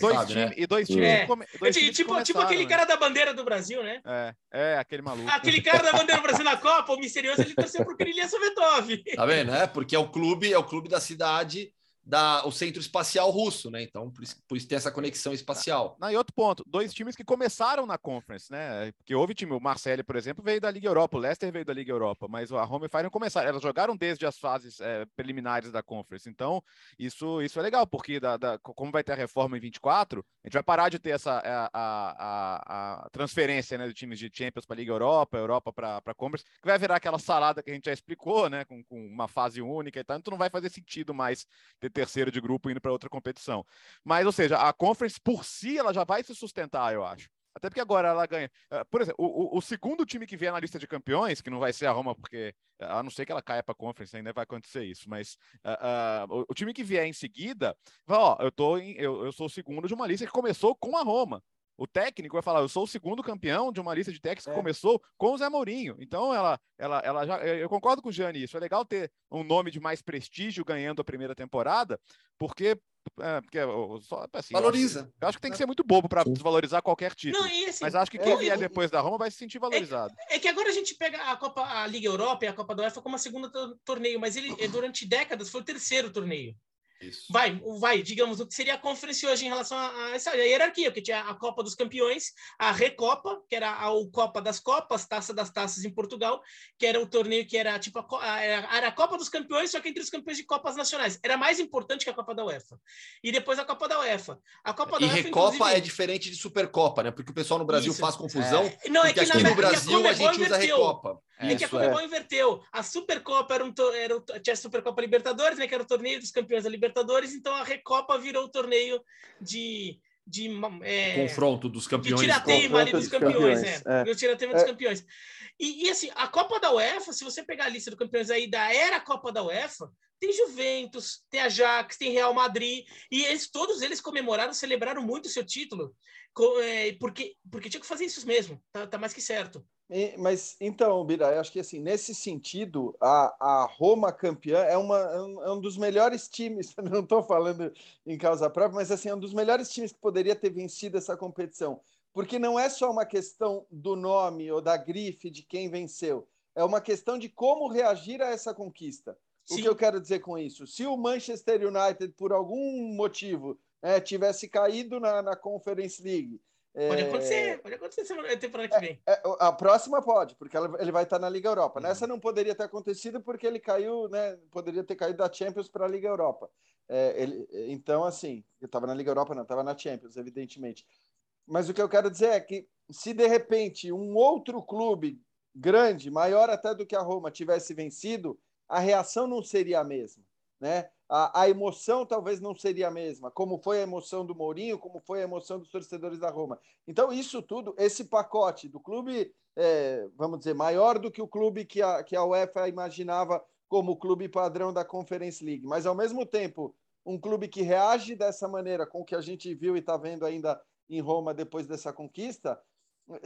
E dois times, Tipo, tipo aquele cara da bandeira do Brasil, né? É, é aquele maluco. Aquele cara da bandeira do Brasil na Copa, o misterioso, ele torceu pro Kirilia Sovetov. Tá vendo, né? Porque é o clube, é o clube da cidade da, o centro espacial russo, né? Então, por isso, por isso tem essa conexão espacial. Na, e outro ponto, dois times que começaram na Conference, né? Porque houve time, o Marseille, por exemplo, veio da Liga Europa, o Leicester veio da Liga Europa, mas a Home e Fire não começaram, elas jogaram desde as fases é, preliminares da Conference. Então, isso, isso é legal, porque da, da, como vai ter a reforma em 24, a gente vai parar de ter essa é, a, a, a transferência né, de times de Champions para a Liga Europa, Europa para a Conference, que vai virar aquela salada que a gente já explicou, né? Com, com uma fase única e tal, então não vai fazer sentido mais ter terceiro de grupo indo para outra competição. Mas, ou seja, a Conference por si ela já vai se sustentar, eu acho. Até porque agora ela ganha. Eh, por exemplo, o, o, segundo time que vier na lista de campeões, que não vai ser a Roma, porque a não ser que ela caia para a Conference, ainda vai acontecer isso. Mas uh, uh, o, o, time que vier em seguida, ó, eu, tô em, eu, eu sou o segundo de uma lista que começou com a Roma. O técnico vai falar: eu sou o segundo campeão de uma lista de técnicos é. que começou com o Zé Mourinho. Então, ela, ela, ela já. Eu concordo com o Gianni isso. É legal ter um nome de mais prestígio ganhando a primeira temporada, porque. É, porque só, assim, Valoriza. Eu acho, eu acho, que tem que ser muito bobo para desvalorizar qualquer título. Não, assim, Mas acho que quem vier depois da Roma vai se sentir valorizado. É, é, que agora a gente pega a Copa, a Liga Europa e a Copa da UEFA como a segunda torneio, mas ele durante décadas foi o terceiro torneio. Isso. Vai, vai, digamos, o que seria a conferência hoje em relação a, a essa a hierarquia, porque tinha a Copa dos Campeões, a Recopa, que era a, a Copa das Copas, Taça das Taças em Portugal, que era o torneio que era tipo a, era a Copa dos Campeões, só que entre os campeões de Copas nacionais. Era mais importante que a Copa da UEFA. E depois a Copa da UEFA. A Copa da e UEFA, Recopa inclusive... é diferente de Supercopa, né? Porque o pessoal no Brasil Isso. faz confusão. É. Não, é que aqui na, no Brasil a, a gente usa Recopa. É, é que a Comebol é. inverteu. A Supercopa era um era tinha a Supercopa Libertadores, né, que era o torneio dos campeões da Libertadores, então a Recopa virou o torneio de, de é, confronto dos campeões. De tira-teima ali dos campeões, campeões é. é. tira-teima dos é. campeões. E, e, assim, a Copa da UEFA, se você pegar a lista dos campeões aí da era Copa da UEFA, tem Juventus, tem Ajax, tem Real Madrid, e eles, todos eles comemoraram, celebraram muito o seu título, é, porque, porque tinha que fazer isso mesmo, tá, tá mais que certo. Mas então, Bira, eu acho que assim, nesse sentido, a, a Roma campeã é, uma, é, um, é um dos melhores times, não estou falando em causa própria, mas assim, é um dos melhores times que poderia ter vencido essa competição. Porque não é só uma questão do nome ou da grife de quem venceu, é uma questão de como reagir a essa conquista. Sim. O que eu quero dizer com isso? Se o Manchester United, por algum motivo, é, tivesse caído na, na Conference League Pode é, acontecer, pode acontecer semana, temporada que vem. É, é, a próxima pode, porque ela, ele vai estar na Liga Europa. Uhum. Nessa não poderia ter acontecido porque ele caiu, né? Poderia ter caído da Champions para a Liga Europa. É, ele, então, assim, eu estava na Liga Europa, não, estava na Champions, evidentemente. Mas o que eu quero dizer é que se de repente um outro clube grande, maior até do que a Roma, tivesse vencido, a reação não seria a mesma, né? A, a, emoção talvez não seria a mesma, como foi a emoção do Mourinho, como foi a emoção dos torcedores da Roma. Então, isso tudo, esse pacote do clube, é, vamos dizer, maior do que o clube que a, que a UEFA imaginava como o clube padrão da Conference League, mas ao mesmo tempo, um clube que reage dessa maneira com o que a gente viu e está vendo ainda em Roma depois dessa conquista,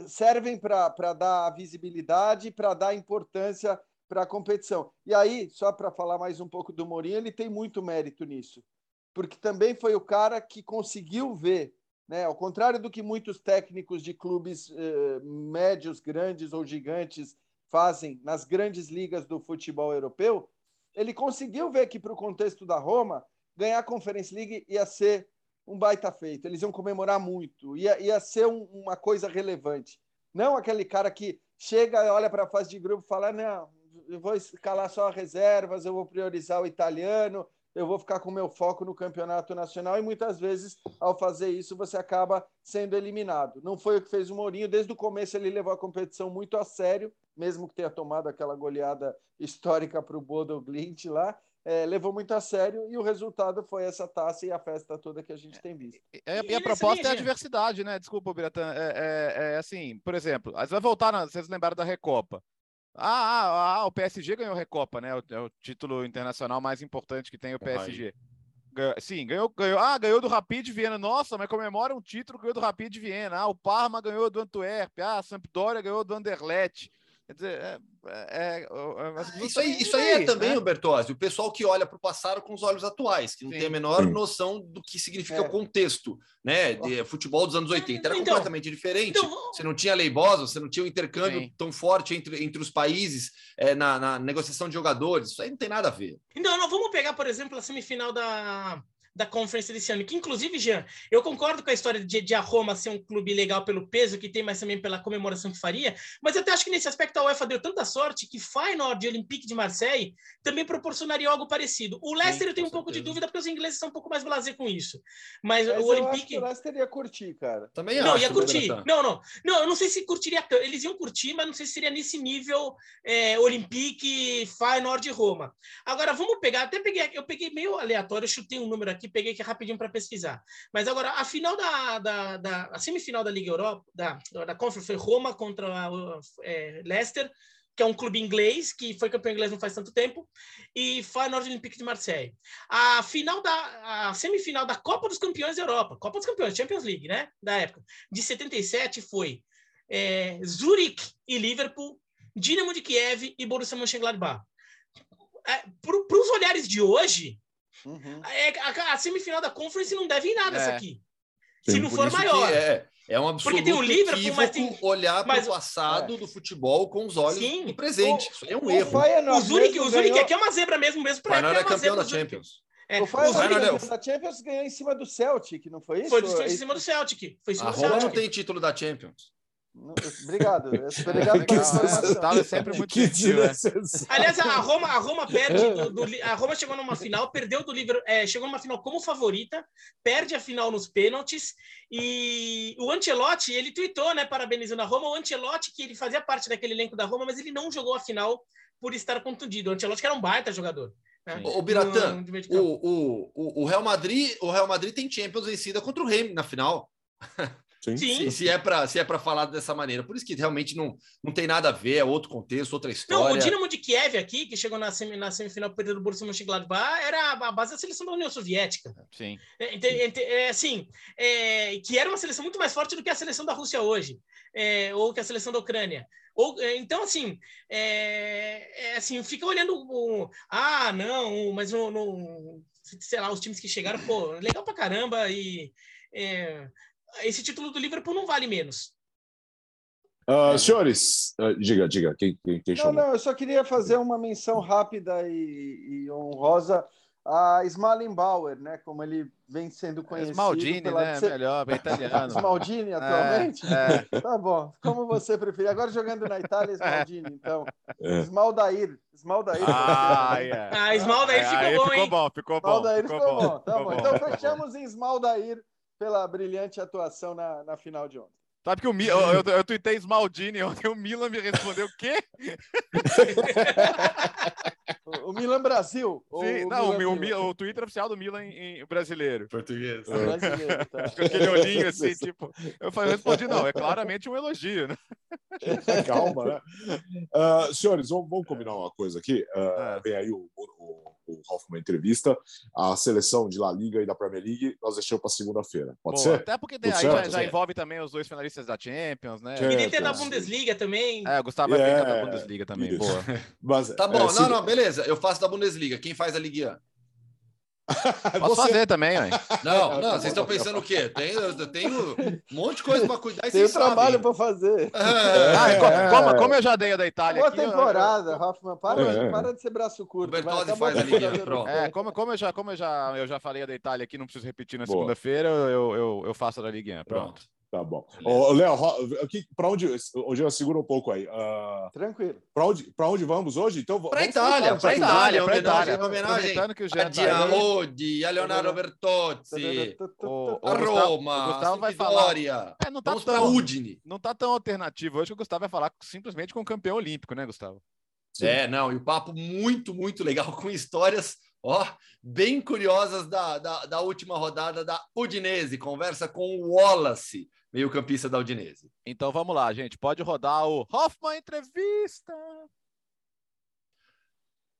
servem para dar visibilidade, para dar importância para a competição. E aí, só para falar mais um pouco do Mourinho, ele tem muito mérito nisso, porque também foi o cara que conseguiu ver, né, ao contrário do que muitos técnicos de clubes eh, médios, grandes ou gigantes fazem nas grandes ligas do futebol europeu, ele conseguiu ver que para o contexto da Roma, ganhar a Conference League ia ser um baita feito, eles iam comemorar muito, ia, ia ser um, uma coisa relevante. Não aquele cara que chega, olha para a fase de grupo e fala: não, eu vou escalar só reservas, eu vou priorizar o italiano, eu vou ficar com meu foco no campeonato nacional e muitas vezes, ao fazer isso, você acaba sendo eliminado. Não foi o que fez o Mourinho, desde o começo ele levou a competição muito a sério, mesmo que tenha tomado aquela goleada histórica para o Bodo Glint lá, é, levou muito a sério e o resultado foi essa taça e a festa toda que a gente tem visto. É, e a proposta é a diversidade, né? Desculpa, Biratã. É, é, é, assim, por exemplo, você vai voltar, na, vocês lembraram da Recopa. Ah, ah, ah, o PSG ganhou a Recopa, né? É o título internacional mais importante que tem o PSG. Ganhou, sim, ganhou, ganhou. Ah, ganhou do Rapid Viena. Nossa, mas comemora um título, ganhou do Rapid Viena. Ah, o Parma ganhou do Antwerp. Ah, a Sampdoria ganhou do Anderlecht. Quer dizer, é, é, é, é isso, aí, isso aí é também, né? Bertozzi, o pessoal que olha para o passado com os olhos atuais, que não Sim. tem a menor Sim. noção do que significa é. o contexto, né? De futebol dos anos 80. Era então, completamente diferente. Então, você não tinha lei Bosa, você não tinha um intercâmbio Sim. tão forte entre, entre os países é, na, na negociação de jogadores. Isso aí não tem nada a ver. Então, não, vamos pegar, por exemplo, a semifinal da, da Conference desse ano. Que, inclusive, Jean, eu concordo com a história de, de a Roma ser um clube legal pelo peso que tem, mas também pela comemoração que faria. Mas eu até acho que nesse aspecto a UEFA deu tanta sorte que Feyenoord e Olympique de Marseille também proporcionaria algo parecido. O Leicester Sim, eu tenho um pouco de dúvida porque os ingleses são um pouco mais blasé com isso. Mas, mas o Olympique. o Leicester ia curtir, cara. Também não, acho, ia curtir. Não, não. Não, eu não sei se curtiria. Eles iam curtir, mas não sei se seria nesse nível é, Olympique, Feyenoord e Roma. Agora, vamos pegar. Até peguei. Eu peguei meio aleatório, eu chutei um número aqui peguei aqui rapidinho para pesquisar. Mas agora, a final da, da, da, a semifinal da Liga Europa, da, da Conference foi Roma contra é, Leicester, que é um clube inglês, que foi campeão inglês não faz tanto tempo, e Feyenoord Olympique de Marseille. A final da a semifinal da Copa dos Campeões da Europa, Copa dos Campeões, Champions League, né, da época, de 77 foi é, Zurich e Liverpool, Dinamo de Kiev e Borussia Mönchengladbach. É, para os olhares de hoje, Uhum. É, a, a, semifinal da Conference não deve em nada é. essa aqui. Sim, Se não for maior. É, é um absurdo Porque tem o Liverpool, mas tem... olhar para o passado é. do futebol com os olhos Sim. do presente. O, Isso é um o erro. O Zurich, o Zurich aqui é uma zebra mesmo, mesmo para Feyenoord é campeão da Champions. É, o Feyenoord da Champions ganhou em cima do Celtic, não foi isso? Foi, foi em cima do Celtic. Foi em cima a Roma não tem título da Champions. Obrigado. Obrigado pela sempre muito gentil, né? Aliás, a Roma, a Roma perde do, do, a Roma chegou numa final, perdeu do livro, é, chegou numa final como favorita, perde a final nos pênaltis e o Ancelotti, ele tweetou, né, parabenizando a Roma, o Ancelotti que ele fazia parte daquele elenco da Roma, mas ele não jogou a final por estar contundido. O Ancelotti que era um baita jogador. O Biratã, o, o, o, Real Madrid, o Real Madrid tem Champions vencida contra o Remy na final. Sim. Se, se, é para se é para falar dessa maneira, por isso que realmente não, não tem nada a ver, é outro contexto, outra história. Não, o Dinamo de Kiev aqui, que chegou na, semi, na semifinal perdendo o Borussia Mönchengladbach, era a base da seleção da União Soviética. Sim. É, é, é assim, é, que era uma seleção muito mais forte do que a seleção da Rússia hoje, é, ou que a seleção da Ucrânia. Ou, é, então, assim, é, assim, fica olhando o, ah, não, mas no, no, sei lá, os times que chegaram, pô, legal pra caramba e esse título do Liverpool não vale menos. Uh, senhores, uh, diga, diga, quem, quem, quem não, não, eu só queria fazer uma menção rápida e, e honrosa a Smalling Bauer, né? Como ele vem sendo conhecido. Smaldini, pela... né? Melhor, bem italiano. Smaldini, atualmente? É, é. Tá bom, como você preferir. Agora jogando na Itália, Smaldini, então. É. Smaldair. Smaldair. Ah, yeah. ah Smaldair ficou, aí, bom, ficou bom, ficou bom. Smaldair ficou, ficou bom. bom. Tá bom. Então fechamos em Smaldair pela brilhante atuação na, na final de ontem. Sabe que o Milan, eu, eu, eu tuitei Smaldini ontem, o Milan me respondeu o quê? o Milan Brasil. Sim, o não, Milan o, Milan, o, Twitter oficial do Milan em, em brasileiro. Português. Brasileiro, tá. Aquele olhinho assim, tipo. Eu falei, respondi, não, é claramente um elogio, né? Calma, né? Uh, senhores, vamos, vamos, combinar uma coisa aqui. Uh, é. Vem aí o, o, o Ralf uma entrevista. A seleção de La Liga e da Premier League nós deixamos para segunda-feira. Pode ser? Até porque tem, aí já, já, envolve também os dois finalistas da Champions, né? Queria ter da Bundesliga também. É, o Gustavo vai yeah. da Bundesliga também. Boa. Mas, tá bom, é, não, não, beleza. Eu faço da Bundesliga. Quem faz a Ligue 1? Posso Você... fazer também, hein? Não, não, vocês estão pensando o quê? Tem, eu tenho um monte de coisa para cuidar e Tem trabalho para fazer. É, ah, é, como, como, eu já dei a da Itália. Boa aqui, temporada, eu... Hoffman. Para, é. para de ser braço curto. O Bertozzi faz a linha, pronto. É, como, como, eu já, como eu, já, eu já falei a da Itália aqui, não preciso repetir na segunda-feira, eu, eu, eu faço a da Ligue 1. Pronto. pronto. Tá bom. Ô, Léo, para onde. Hoje eu seguro um pouco aí. Uh, Tranquilo. Para onde, onde vamos hoje? Então, para Itália, para Itália, para Itália. Homenagem que o a Giaodi, a Leonardo Bertozzi, a Roma, o Gustavo vai falar. É, não tá vamos para Udine. Não tá tão alternativo hoje que o Gustavo vai falar simplesmente com o campeão olímpico, né, Gustavo? Sim. É, não, e o papo muito, muito legal, com histórias ó, bem curiosas da, da, da última rodada da Udinese. Conversa com o Wallace meio-campista da Udinese. Então vamos lá, gente. Pode rodar o Hoffman Entrevista.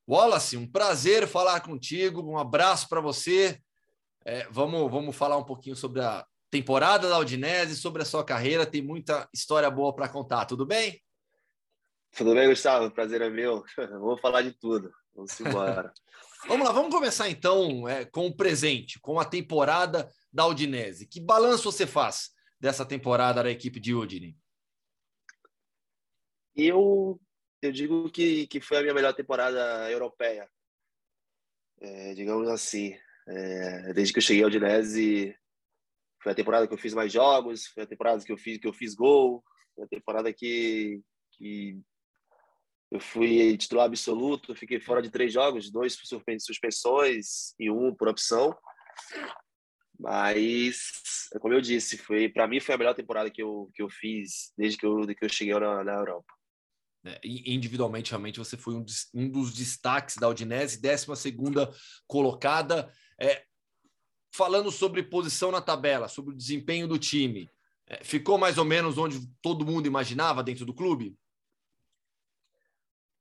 Wallace, um prazer falar contigo. Um abraço para você. É, vamos, vamos falar um pouquinho sobre a temporada da Udinese, sobre a sua carreira. Tem muita história boa para contar. Tudo bem? Tudo bem, Gustavo? Prazer é meu. Vamos falar de tudo. Vamos embora. vamos lá, vamos começar então é, com o presente, com a temporada da Udinese. Que balanço você faz dessa temporada da equipe de Udine? Eu, eu digo que, que foi a minha melhor temporada europeia, é, digamos assim. É, desde que eu cheguei ao Udinese, foi a temporada que eu fiz mais jogos, foi a temporada que eu fiz que eu fiz gol, foi a temporada que, que eu fui titular absoluto, fiquei fora de três jogos, dois por suspensões e um por opção. Mas, como eu disse, foi para mim foi a melhor temporada que eu, que eu fiz desde que eu, que eu cheguei na, na Europa. É, individualmente, realmente, você foi um, um dos destaques da Udinese, 12 colocada. É, falando sobre posição na tabela, sobre o desempenho do time, é, ficou mais ou menos onde todo mundo imaginava dentro do clube?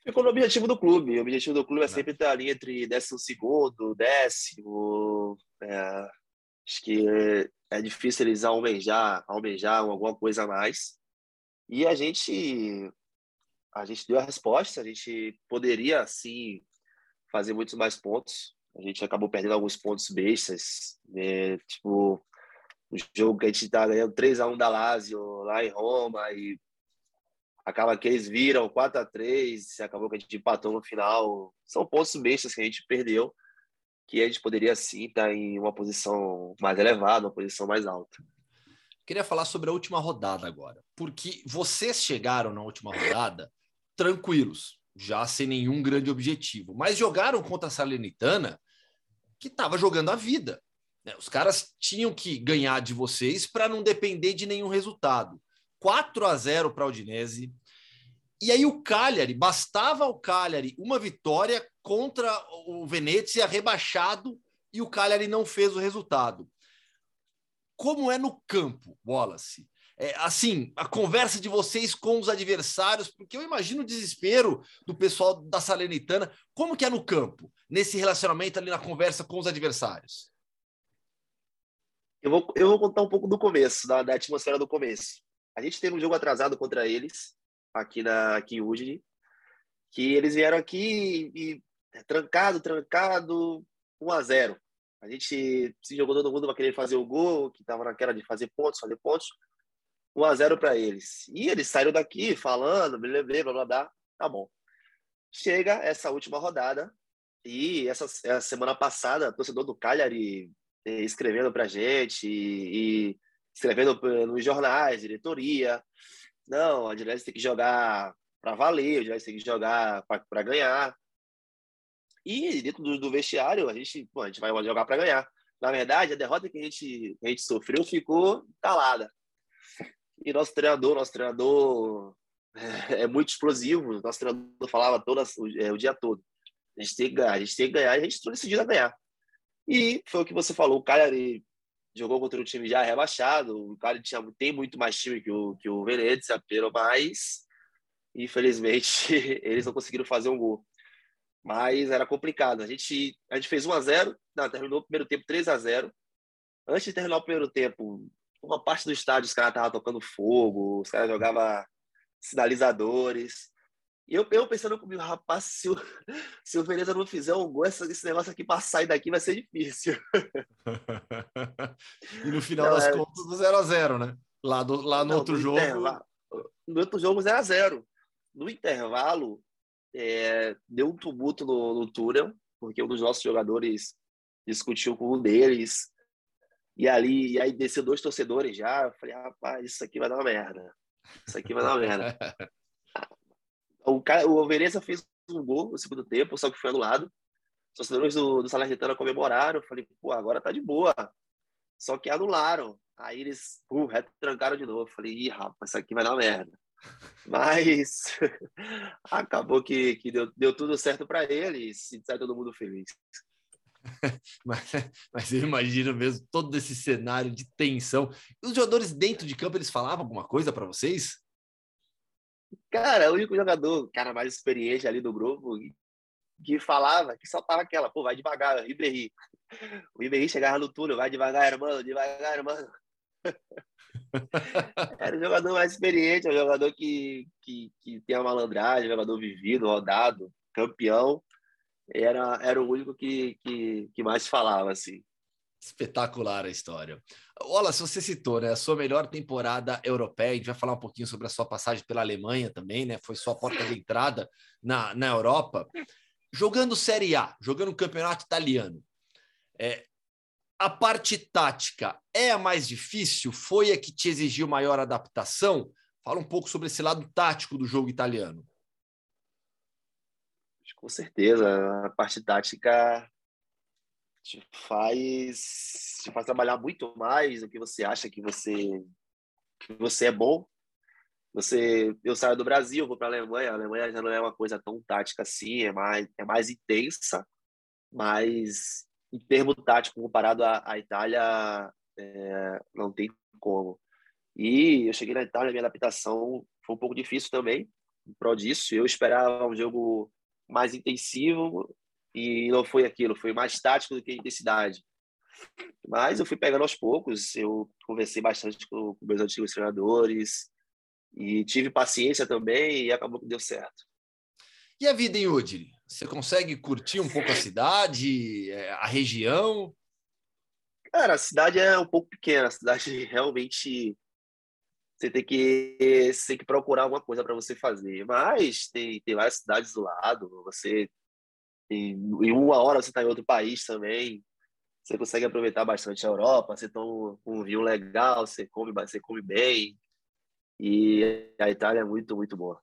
Ficou no objetivo do clube. O objetivo do clube é sempre estar ali entre décimo segundo, décimo. Acho que é, é difícil eles almejar, almejar alguma coisa a mais. E a gente a gente deu a resposta, a gente poderia sim fazer muitos mais pontos. A gente acabou perdendo alguns pontos bestas, né? tipo o jogo que a gente está ganhando 3 a 1 da Lazio lá em Roma e acaba que eles viram 4 a 3, acabou que a gente empatou no final. São pontos bestas que a gente perdeu que a gente poderia sim estar em uma posição mais elevada, uma posição mais alta. Queria falar sobre a última rodada agora, porque vocês chegaram na última rodada tranquilos, já sem nenhum grande objetivo, mas jogaram contra a Salernitana, que estava jogando a vida. Né? Os caras tinham que ganhar de vocês para não depender de nenhum resultado. 4 a 0 para a Udinese. E aí o Cagliari, bastava ao Cagliari uma vitória contra o Venezia rebaixado e o Cagliari não fez o resultado. Como é no campo, Wallace? É, assim, a conversa de vocês com os adversários, porque eu imagino o desespero do pessoal da Salernitana. Como que é no campo, nesse relacionamento ali na conversa com os adversários? Eu vou, eu vou contar um pouco do começo, da, da atmosfera do começo. A gente teve um jogo atrasado contra eles, aqui, na, aqui Udine, que eles vieram aqui e é, trancado, trancado, 1 a 0 A gente se jogou todo mundo para querer fazer o gol, que estava naquela de fazer pontos, fazer pontos. 1 a 0 para eles. E eles saíram daqui falando, blá, blá, blá, blá. Tá bom. Chega essa última rodada e essa, essa semana passada, torcedor do Cagliari eh, escrevendo para gente e, e escrevendo nos jornais, diretoria, não, a Direct tem que jogar para valer, a Direct tem que jogar para ganhar. E dentro do, do, vestiário, a gente, pô, a gente vai jogar para ganhar. Na verdade, a derrota que a gente, que a gente sofreu ficou calada. E nosso treinador, nosso treinador é, é muito explosivo. Nosso treinador falava todo, é, o dia todo. A gente tem que ganhar, a gente tem que ganhar, e a gente está decidido a ganhar. E foi o que você falou, o Cagliari jogou contra um time já rebaixado. O cara tinha, tem muito mais time que o, que o Venezia, mas infelizmente eles não conseguiram fazer um gol. Mas era complicado. A gente, a gente fez 1 a 0 não, terminou o primeiro tempo 3 a 0 Antes de terminar o primeiro tempo, uma parte do estádio os caras estavam tocando fogo, os caras jogavam sinalizadores. Eu, eu pensando comigo, rapaz, se o, se o Veneza não fizer um gol, esse, esse negócio aqui para sair daqui vai ser difícil. e no final não, das é... contas, 0x0, né? Lá, do, lá no não, outro no jogo. No outro jogo, 0x0. No intervalo, é, deu um tumulto no, no túnel, porque um dos nossos jogadores discutiu com um deles. E ali, e aí desceu dois torcedores já. Eu falei, rapaz, isso aqui vai dar uma merda. Isso aqui vai dar uma merda. O, cara, o Veneza fez um gol no segundo tempo, só que foi anulado. Os torcedores do, do comemoraram. Falei, pô, agora tá de boa. Só que anularam. Aí eles uh, retrancaram de novo. Falei, ih, rapaz, isso aqui vai dar merda. Mas acabou que, que deu, deu tudo certo para eles e sai todo mundo feliz. mas, mas eu imagino mesmo todo esse cenário de tensão. Os jogadores dentro de campo, eles falavam alguma coisa para vocês? Cara, o único jogador, cara mais experiente ali do grupo, que falava, que soltava aquela, pô, vai devagar, Ribéry. O Ribéry chegava no túnel, vai devagar, irmão, devagar, irmão. Era o jogador mais experiente, é um jogador que, que, que tem a malandragem, um jogador vivido, rodado, campeão. Era, era o único que, que, que mais falava, assim. Espetacular a história. Olá, se você citou, né, a sua melhor temporada europeia, a gente vai falar um pouquinho sobre a sua passagem pela Alemanha também, né? Foi sua porta de entrada na, na Europa. Jogando Série A, jogando o campeonato italiano, é, a parte tática é a mais difícil? Foi a que te exigiu maior adaptação? Fala um pouco sobre esse lado tático do jogo italiano. Com certeza, a parte tática te faz, te faz trabalhar muito mais do que você acha que você, que você é bom. Você, eu saio do Brasil, vou para a Alemanha. A Alemanha já não é uma coisa tão tática assim, é mais, é mais intensa, mas em termo tático comparado à, à Itália, é, não tem como. E eu cheguei na Itália, minha adaptação foi um pouco difícil também, prol disso. Eu esperava um jogo mais intensivo e não foi aquilo, foi mais tático do que intensidade. Mas eu fui pegando aos poucos, eu conversei bastante com, com meus antigos treinadores e tive paciência também e acabou que deu certo. E a vida em Udine? Você consegue curtir um pouco a cidade, é, a região? Cara, a cidade é um pouco pequena, a cidade realmente você tem que você tem que procurar alguma coisa para você fazer. Mas tem, tem várias cidades do lado, você em, em uma hora você está em outro país também. Você consegue aproveitar bastante a Europa. Você toma um vinho legal, você come, você come bem. E a Itália é muito, muito boa.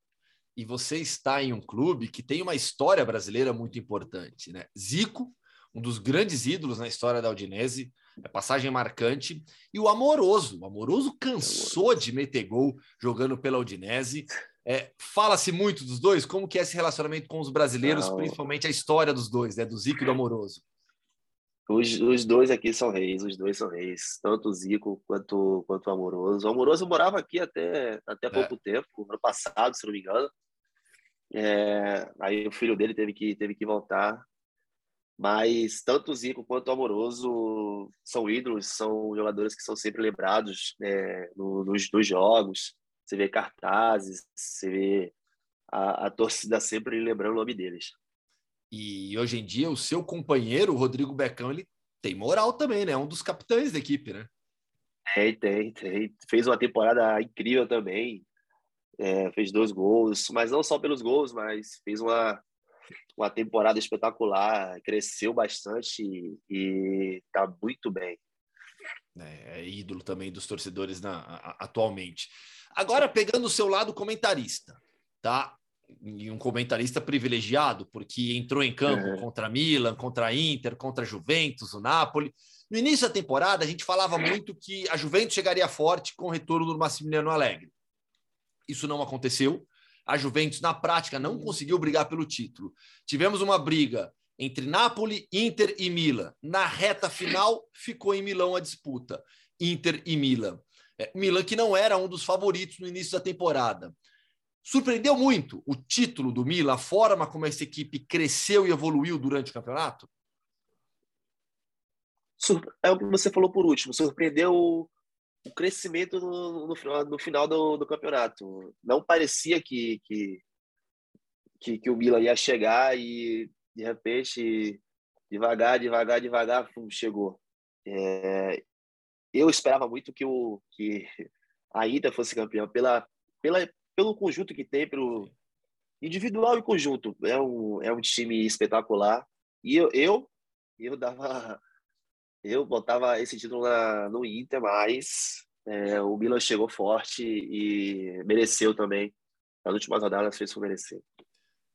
E você está em um clube que tem uma história brasileira muito importante, né? Zico, um dos grandes ídolos na história da Udinese, é passagem marcante. E o Amoroso, o Amoroso cansou de meter gol jogando pela Udinese. É, Fala-se muito dos dois? Como que é esse relacionamento com os brasileiros, Não. principalmente a história dos dois, né? Do Zico e do Amoroso? Os, os dois aqui são reis, os dois são reis, tanto o Zico quanto, quanto o Amoroso. O Amoroso morava aqui até, até é. pouco tempo, ano passado, se não me engano. É, aí o filho dele teve que, teve que voltar. Mas tanto o Zico quanto o Amoroso são ídolos, são jogadores que são sempre lembrados é, no, nos, nos jogos. Você vê cartazes, você vê a, a torcida sempre lembrando o nome deles. E hoje em dia, o seu companheiro, o Rodrigo Becão, ele tem moral também, né? É um dos capitães da equipe, né? Tem, tem, tem. Fez uma temporada incrível também. É, fez dois gols, mas não só pelos gols, mas fez uma, uma temporada espetacular, cresceu bastante e, e tá muito bem. É, é, ídolo também dos torcedores na, atualmente. Agora, pegando o seu lado comentarista, tá? E um comentarista privilegiado, porque entrou em campo é. contra Milan, contra Inter, contra Juventus, o Napoli. No início da temporada, a gente falava muito que a Juventus chegaria forte com o retorno do Massimiliano Alegre. Isso não aconteceu. A Juventus, na prática, não conseguiu brigar pelo título. Tivemos uma briga entre Napoli, Inter e Milan. Na reta final, ficou em Milão a disputa. Inter e Milan. É, Milan que não era um dos favoritos no início da temporada. Surpreendeu muito o título do Milan, a forma como essa equipe cresceu e evoluiu durante o campeonato? É o que você falou por último, surpreendeu o, crescimento no, no, no final do, do, campeonato. Não parecia que, que, que, que o Milan ia chegar e, de repente, devagar, devagar, devagar, chegou. É, eu esperava muito que, o, que a Inter fosse campeã pela, pela, pelo conjunto que tem, pelo individual e conjunto. É um, é um time espetacular. E eu, eu, eu dava. Eu botava esse título na, no Inter, mas é, o Milan chegou forte e mereceu também. Nas últimas rodadas fez por merecer.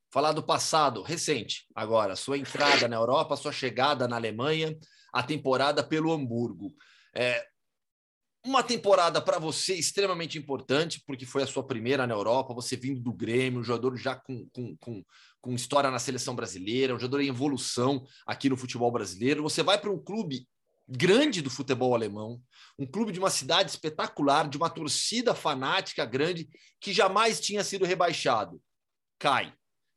Falar do passado, recente, agora, sua entrada na Europa, sua chegada na Alemanha, a temporada pelo Hamburgo. É, uma temporada para você extremamente importante, porque foi a sua primeira na Europa, você vindo do Grêmio, um jogador já com, com, com, com história na seleção brasileira, um jogador em evolução aqui no futebol brasileiro. Você vai para um clube grande do futebol alemão, um clube de uma cidade espetacular, de uma torcida fanática grande, que jamais tinha sido rebaixado. Cai.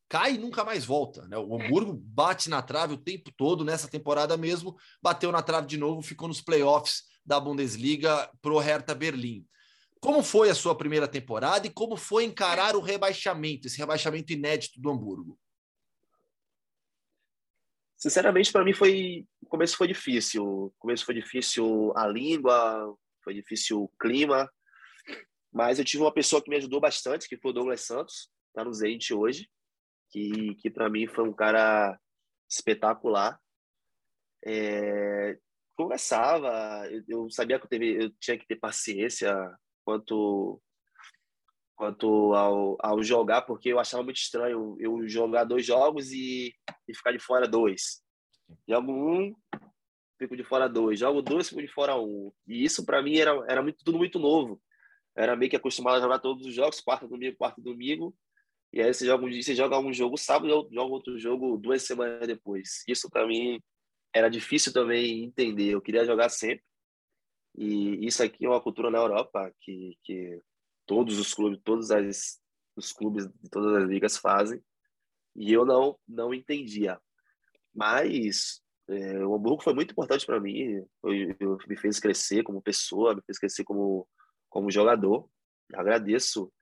Cai e nunca mais volta. Né? O Hamburgo bate na trave o tempo todo, nessa temporada mesmo, bateu na trave de novo, ficou nos playoffs da Bundesliga para o Hertha Berlim. Como foi a sua primeira temporada e como foi encarar o rebaixamento, esse rebaixamento inédito do Hamburgo? Sinceramente, para mim foi o começo foi difícil. O começo foi difícil a língua, foi difícil o clima, mas eu tive uma pessoa que me ajudou bastante, que foi o Douglas Santos, tá no Zenit hoje, que que para mim foi um cara espetacular. É, conversava, eu, sabia que eu, teve, eu tinha que ter paciência quanto quanto ao, ao jogar, porque eu achava muito estranho eu jogar dois jogos e, e ficar de fora dois. Jogo um, fico de fora dois. Jogo dois, fico de fora um. E isso para mim era, era muito, tudo muito novo. era meio que acostumado a jogar todos os jogos, quarto domingo, quarto domingo. E aí você joga um dia, você joga um jogo sábado, joga outro jogo duas semanas depois. Isso para mim era difícil também entender. Eu queria jogar sempre. E isso aqui é uma cultura na Europa que, que todos os clubes, todos as, os clubes de todas as ligas fazem. E eu não não entendia. Mas é, o Hamburgo foi muito importante para mim. Eu, eu, me fez crescer como pessoa, me fez crescer como como jogador. Agradeço.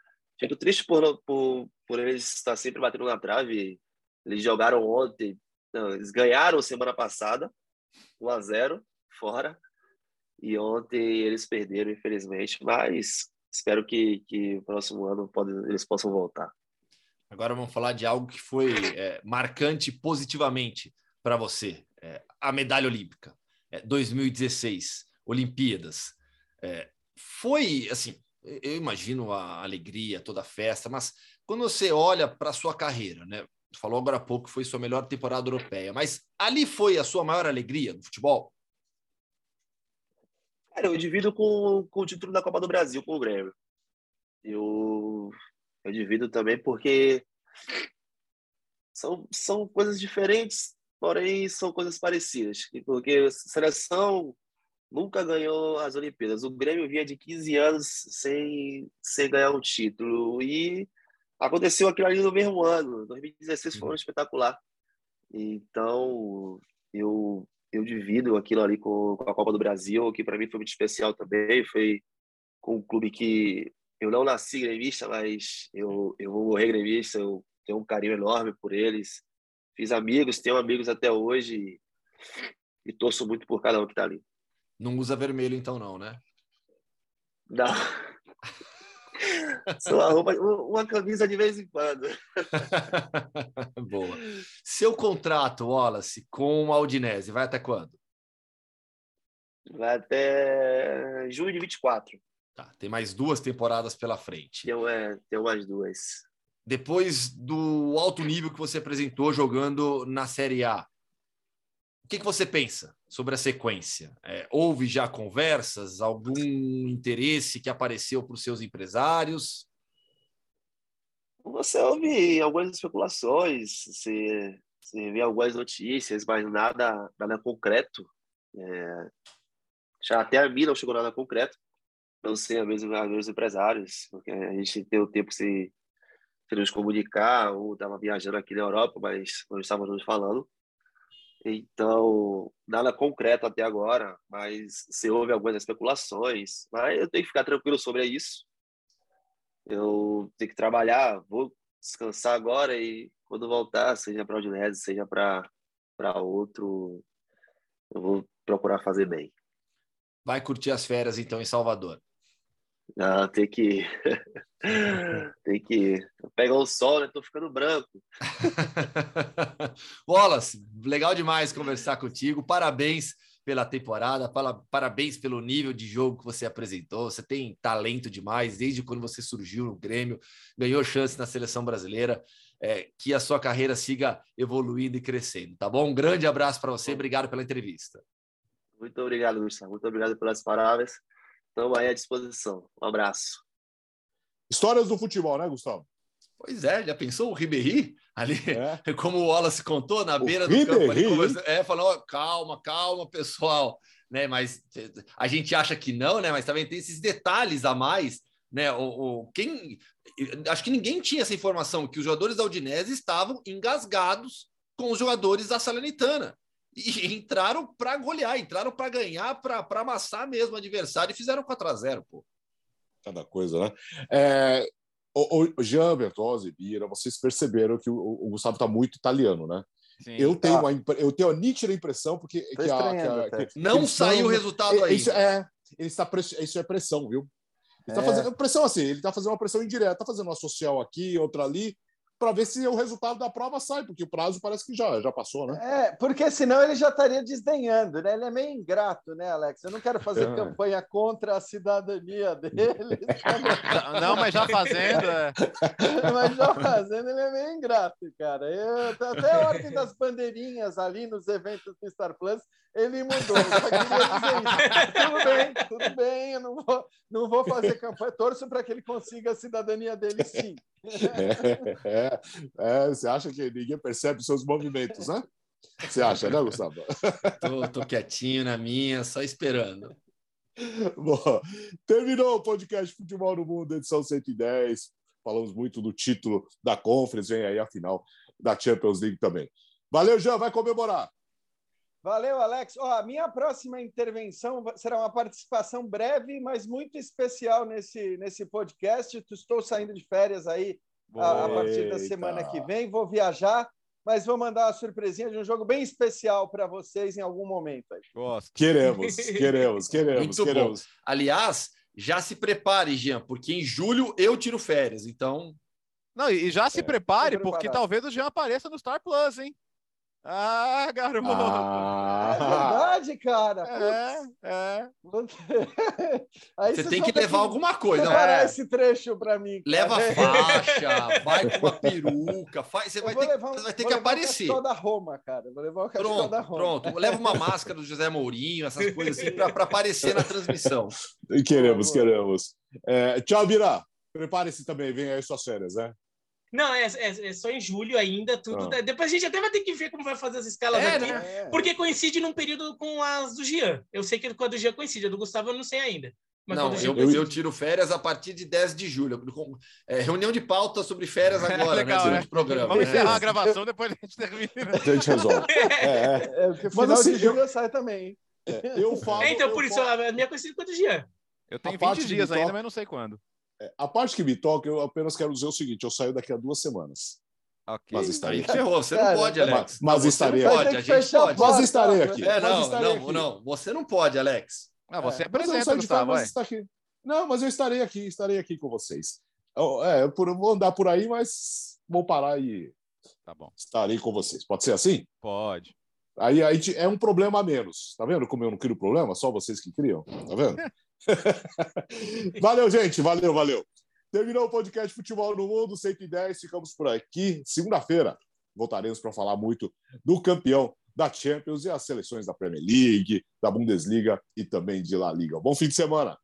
Fico triste por, por, por eles estar sempre batendo na trave. Eles jogaram ontem, não, eles ganharam semana passada, 1 a 0 fora. E ontem eles perderam, infelizmente, mas espero que, que próximo ano pode, eles possam voltar. Agora vamos falar de algo que foi é, marcante positivamente para você: é, a medalha olímpica. É, 2016, Olimpíadas. É, foi assim, eu imagino a alegria, toda a festa, mas quando você olha para a sua carreira, né? Falou agora há pouco que foi sua melhor temporada europeia, mas ali foi a sua maior alegria no futebol? Cara, eu divido com, com o título da Copa do Brasil com o Grêmio. Eu, Eu divido também porque são, são coisas diferentes, porém são coisas parecidas. Porque a seleção nunca ganhou as Olimpíadas. O Grêmio vinha de 15 anos sem, sem ganhar um título. E aconteceu aquilo ali no mesmo ano. 2016 foi um espetacular. Então, eu, eu divido aquilo ali com, com a Copa do Brasil, que para mim foi muito especial também. Foi com um clube que eu não nasci gremista, mas eu, eu vou morrer gremista. Eu tenho um carinho enorme por eles. Fiz amigos, tenho amigos até hoje e, e torço muito por cada um que está ali. Não usa vermelho, então, não, né? Não. Só uma, roupa, uma camisa de vez em quando. Boa. Seu contrato, Wallace, com a Udinese, vai até quando? Vai até junho de 24. Tá, tem mais duas temporadas pela frente. Tem, é, mais duas. Depois do alto nível que você apresentou jogando na Série A, o que, que você pensa sobre a sequência? É, houve já conversas, algum interesse que apareceu para os seus empresários? Você ouve algumas especulações, você, você vê algumas notícias, mas nada, nada concreto. É, já até a mim não chegou nada concreto. Não sei a mesmo a meus empresários, porque a gente tem o tempo que se, se nos comunicar, ou estava viajando aqui na Europa, mas nós estávamos falando. Então, nada concreto até agora, mas se houve algumas especulações, mas eu tenho que ficar tranquilo sobre isso. Eu tenho que trabalhar, vou descansar agora e quando voltar, seja para Udinese, seja para outro, eu vou procurar fazer bem. Vai curtir as férias então em Salvador. Ah, tem que tem que pegar o sol, né? Tô ficando branco. Wallace, legal demais conversar contigo. Parabéns pela temporada, parabéns pelo nível de jogo que você apresentou. Você tem talento demais desde quando você surgiu no Grêmio, ganhou chance na seleção brasileira. É, que a sua carreira siga evoluindo e crescendo, tá bom? Um grande abraço para você, obrigado pela entrevista. Muito obrigado, Gustavo. Muito obrigado pelas palavras. Estamos aí à disposição. Um abraço. Histórias do futebol, né, Gustavo? Pois é, já pensou o Ribéry ali, é. como o Wallace contou, na o beira Ribéry. do campo, ali, conversa, é, falou, calma, calma, pessoal, né, mas a gente acha que não, né, mas também tem esses detalhes a mais, né, o, o quem, acho que ninguém tinha essa informação, que os jogadores da Udinese estavam engasgados com os jogadores da Salernitana, e entraram para golear, entraram para ganhar, para amassar mesmo o adversário e fizeram 4 a 0 pô. Cada coisa, né? É, o, o Jean Bertozzi, Bira, vocês perceberam que o, o Gustavo está muito italiano, né? Sim, eu, tenho tá. uma, eu tenho a nítida impressão, porque que a, que a, que, não saiu o resultado aí. Isso é, ele está, isso é pressão, viu? Ele está é. fazendo pressão assim, ele está fazendo uma pressão indireta, está fazendo uma social aqui, outra ali, para ver se o resultado da prova sai, porque o prazo parece que já, já passou, né? É, porque senão ele já estaria desdenhando, né? Ele é meio ingrato, né, Alex? Eu não quero fazer é. campanha contra a cidadania dele. não, mas já fazendo. É. mas já fazendo, ele é meio ingrato, cara. Eu, até a ordem das bandeirinhas ali nos eventos do Star Plus, ele mudou. tudo bem, tudo bem, eu não vou, não vou fazer campanha. Torço para que ele consiga a cidadania dele, sim. É, é, você acha que ninguém percebe os seus movimentos, né? Você acha, né, Gustavo? Tô, tô quietinho na minha, só esperando. Bom, terminou o podcast Futebol no Mundo, edição 110. Falamos muito do título da Conference, vem aí a final da Champions League também. Valeu, Jean, vai comemorar. Valeu, Alex. Oh, a minha próxima intervenção será uma participação breve, mas muito especial nesse, nesse podcast. Estou saindo de férias aí a, a, partir da semana que vem. Vou viajar, mas vou mandar uma surpresinha de um jogo bem especial para vocês em algum momento. Aí. Gosto. Queremos, queremos, queremos, muito queremos. Bom. Aliás, já se prepare, Jean, porque em julho eu tiro férias, então. Não, e já se é, prepare, porque talvez o Jean apareça no Star Plus, hein? Ah, garoto! Ah. É verdade, cara. É, é. Aí você tem que levar que alguma coisa. Preparar é. esse trecho para mim. Cara. Leva faixa, vai com uma peruca, faz, você vai ter, levar, vai ter que aparecer. O da Roma, cara. Vou levar o pronto, da Roma. Pronto, leva uma máscara do José Mourinho, essas coisas assim, para aparecer na transmissão. Queremos, queremos. É, tchau, Birá. Prepare-se também, vem aí suas férias, né? Não, é, é, é, só em julho ainda, tudo. Ah. Depois a gente até vai ter que ver como vai fazer as escalas é, aqui, né? porque coincide num período com as do Jean. Eu sei que com a do Jean coincide, a do Gustavo eu não sei ainda. não, eu, eu, eu, tiro férias a partir de 10 de julho. É, reunião de pauta sobre férias agora, né, Legal, né? Durante programa. Vamos encerrar a gravação, depois a gente termina. A gente resolve. É, é. é final Mas, assim, de julho eu... sai também. É, eu falo. então, por isso, falo... a minha coincide com a do Jean. Eu tenho a 20 dias ainda, mas não sei quando. É, a parte que me toca, eu apenas quero dizer o seguinte: eu saio daqui a duas semanas. Okay. Mas estarei. Ferrou, você não pode, Alex. Mas, mas estarei aqui. Pode, a gente pode. Mas estarei aqui. É, não, não, aqui. não. Você não pode, Alex. Ah, você é, apresenta, Gustavo, mas está aqui. Não, mas eu estarei aqui, estarei aqui com vocês. É, por, vou andar por aí, mas vou parar e tá bom. estarei com vocês. Pode ser assim? Pode. Aí, aí é um problema a menos. Tá vendo como eu não crio problema? Só vocês que criam. Tá vendo? valeu, gente. Valeu, valeu. Terminou o podcast Futebol no Mundo 110. Ficamos por aqui. Segunda-feira voltaremos para falar muito do campeão da Champions e as seleções da Premier League, da Bundesliga e também de La Liga. Bom fim de semana.